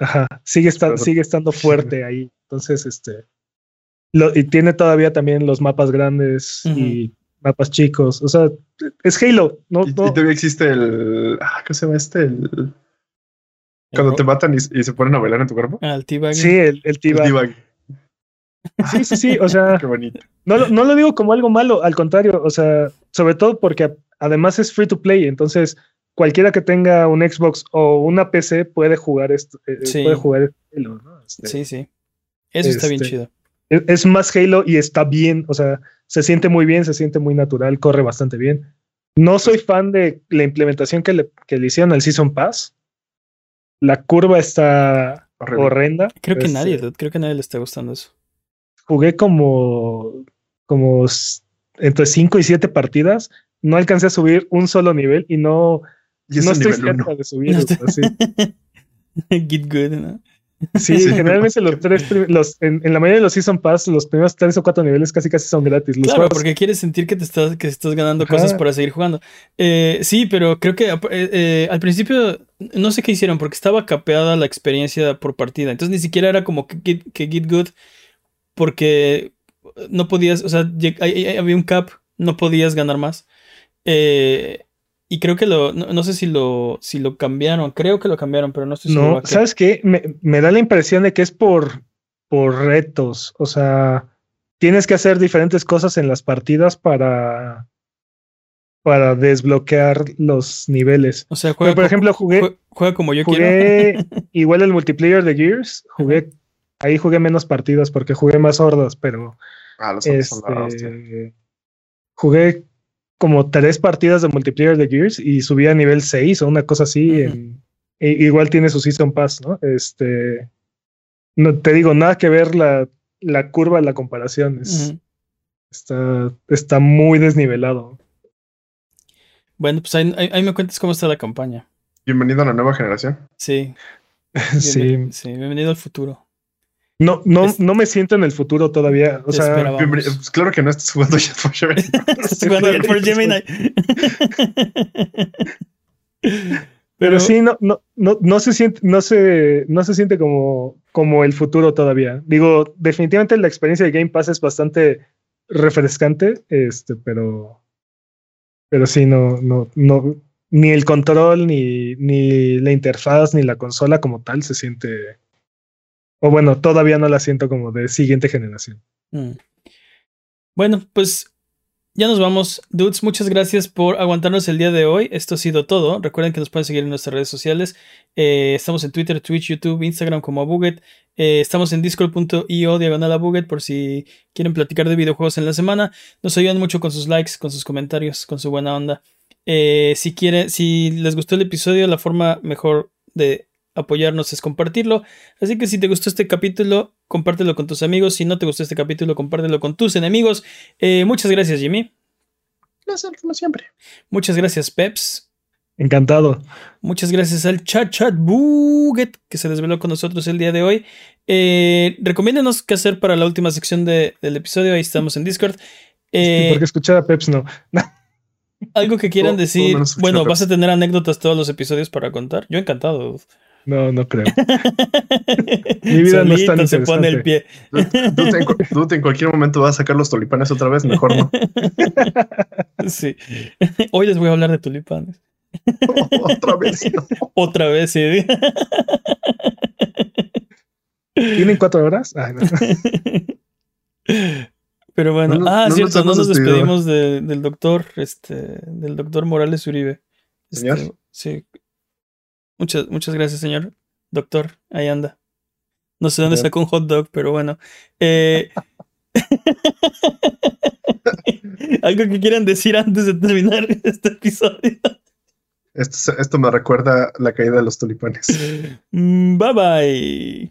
Ajá, sigue, sigue estando fuerte ahí. Entonces, este. lo- y tiene todavía también los mapas grandes y mapas chicos. O sea, es Halo. No, Y, todavía existe el. Ah, ¿Cómo se llama este? El, cuando te matan y, y se ponen a bailar en tu cuerpo. Ah, el teabagging. sí, el, el El T-Bag. Sí, sí, sí. O sea, Qué bonito. no, lo- no lo digo como algo malo, al contrario. O sea, sobre todo porque además es free to play. Entonces, cualquiera que tenga un Xbox o una PC puede jugar esto. eh, Sí. Puede jugar Halo, ¿no? Este, Sí, sí. Eso está bien Este, chido. es, es más Halo y está bien, o sea, se siente muy bien, se siente muy natural, corre bastante bien. No soy fan de la implementación que le, que le hicieron al Season Pass. La curva está horrenda. Creo que Este, nadie, creo que nadie le está gustando eso. Jugué como, como entre 5 y 7 partidas. No alcancé a subir un solo nivel y no, Y no estoy cerca 1. de subir. No estoy- así. Get good, ¿no? Sí, Sí. generalmente los tres, los, en, en la mayoría de los Season Pass, los primeros tres o cuatro niveles casi casi son gratis. Los Claro, juegos- porque quieres sentir que te estás, que estás ganando Ajá. cosas para seguir jugando. Eh, sí, pero creo que eh, eh, al principio no sé qué hicieron porque estaba capeada la experiencia por partida. Entonces ni siquiera era como que Get, que Get Good porque no podías, o sea, había un cap, no podías ganar más. Eh, y creo que lo, no, no sé si lo, si lo cambiaron, creo que lo cambiaron, pero no estoy seguro. No. ¿sabes qué? Me, me da la impresión de que es por, por retos. O sea, tienes que hacer diferentes cosas en las partidas para, para desbloquear los niveles. O sea, Pero, juega, por ejemplo, jugué, jue- juega como yo quiero. jugué igual el multiplayer de Gears. Jugué, ahí jugué menos partidas porque jugué más hordas, pero Ah, los este, jugué como tres partidas de multiplayer de Gears y subí a nivel 6 o una cosa así. En- i- igual tiene su Season Pass, ¿no? Este, no te digo nada que ver la, la curva, la comparación. es- está, está muy desnivelado. Bueno, pues ahí, ahí- ahí me cuentas cómo está la campaña. Bienvenido a la nueva generación. Sí, sí. sí, bienvenido al futuro. No, no, Es- no me siento en el futuro todavía. O sea, pues claro que no estás jugando Jet for Gemini. Estás jugando al For Gemini. Pero sí, no, no, no, no se siente, no se, no se siente como, como el futuro todavía. Digo, definitivamente la experiencia de Game Pass es bastante refrescante, este, pero, pero sí, no, no, no, ni el control, ni, ni la interfaz, ni la consola como tal se siente, o bueno, todavía no la siento como de siguiente generación. Mm. Bueno, pues ya nos vamos. Dudes, muchas gracias por aguantarnos el día de hoy. Esto ha sido todo. Recuerden que nos pueden seguir en nuestras redes sociales. Eh, estamos en Twitter, Twitch, YouTube, Instagram como Abuget. Eh, estamos en discord.io diagonal a Buget por si quieren platicar de videojuegos en la semana. Nos ayudan mucho con sus likes, con sus comentarios, con su buena onda. Eh, si quieren, si les gustó el episodio, la forma mejor de apoyarnos es compartirlo. Así que si te gustó este capítulo, compártelo con tus amigos. Si no te gustó este capítulo, compártelo con tus enemigos. Eh, muchas gracias, Jimmy. Placer, como siempre. Muchas gracias, Peps. Encantado. Muchas gracias al Chat Chat Buget que se desveló con nosotros el día de hoy. Eh, recomiéndenos qué hacer para la última sección de- del episodio. Ahí estamos en Discord. Eh, Porque escuchar a Peps no. algo que quieran decir. Bueno, vas a tener anécdotas todos los episodios para contar. Yo encantado. No, no creo. Mi vida no es tan Solito se pone el interesante. pie. Dude, en, cualquier momento va a sacar los tulipanes otra vez, mejor no. Sí. Hoy les voy a hablar de tulipanes. otra vez. Otra vez, sí. ¿Tienen cuatro horas? Ay, no. Pero bueno, No ah, no nos cierto, no nos despedimos de- del doctor, este, del doctor Morales Uribe. Este, Señor. sí. Muchas, muchas gracias, señor. Doctor, ahí anda. No sé dónde sacó un hot dog, pero bueno. Eh, Algo que quieran decir antes de terminar este episodio. Esto, esto me recuerda la caída de los tulipanes. Mm, Bye bye.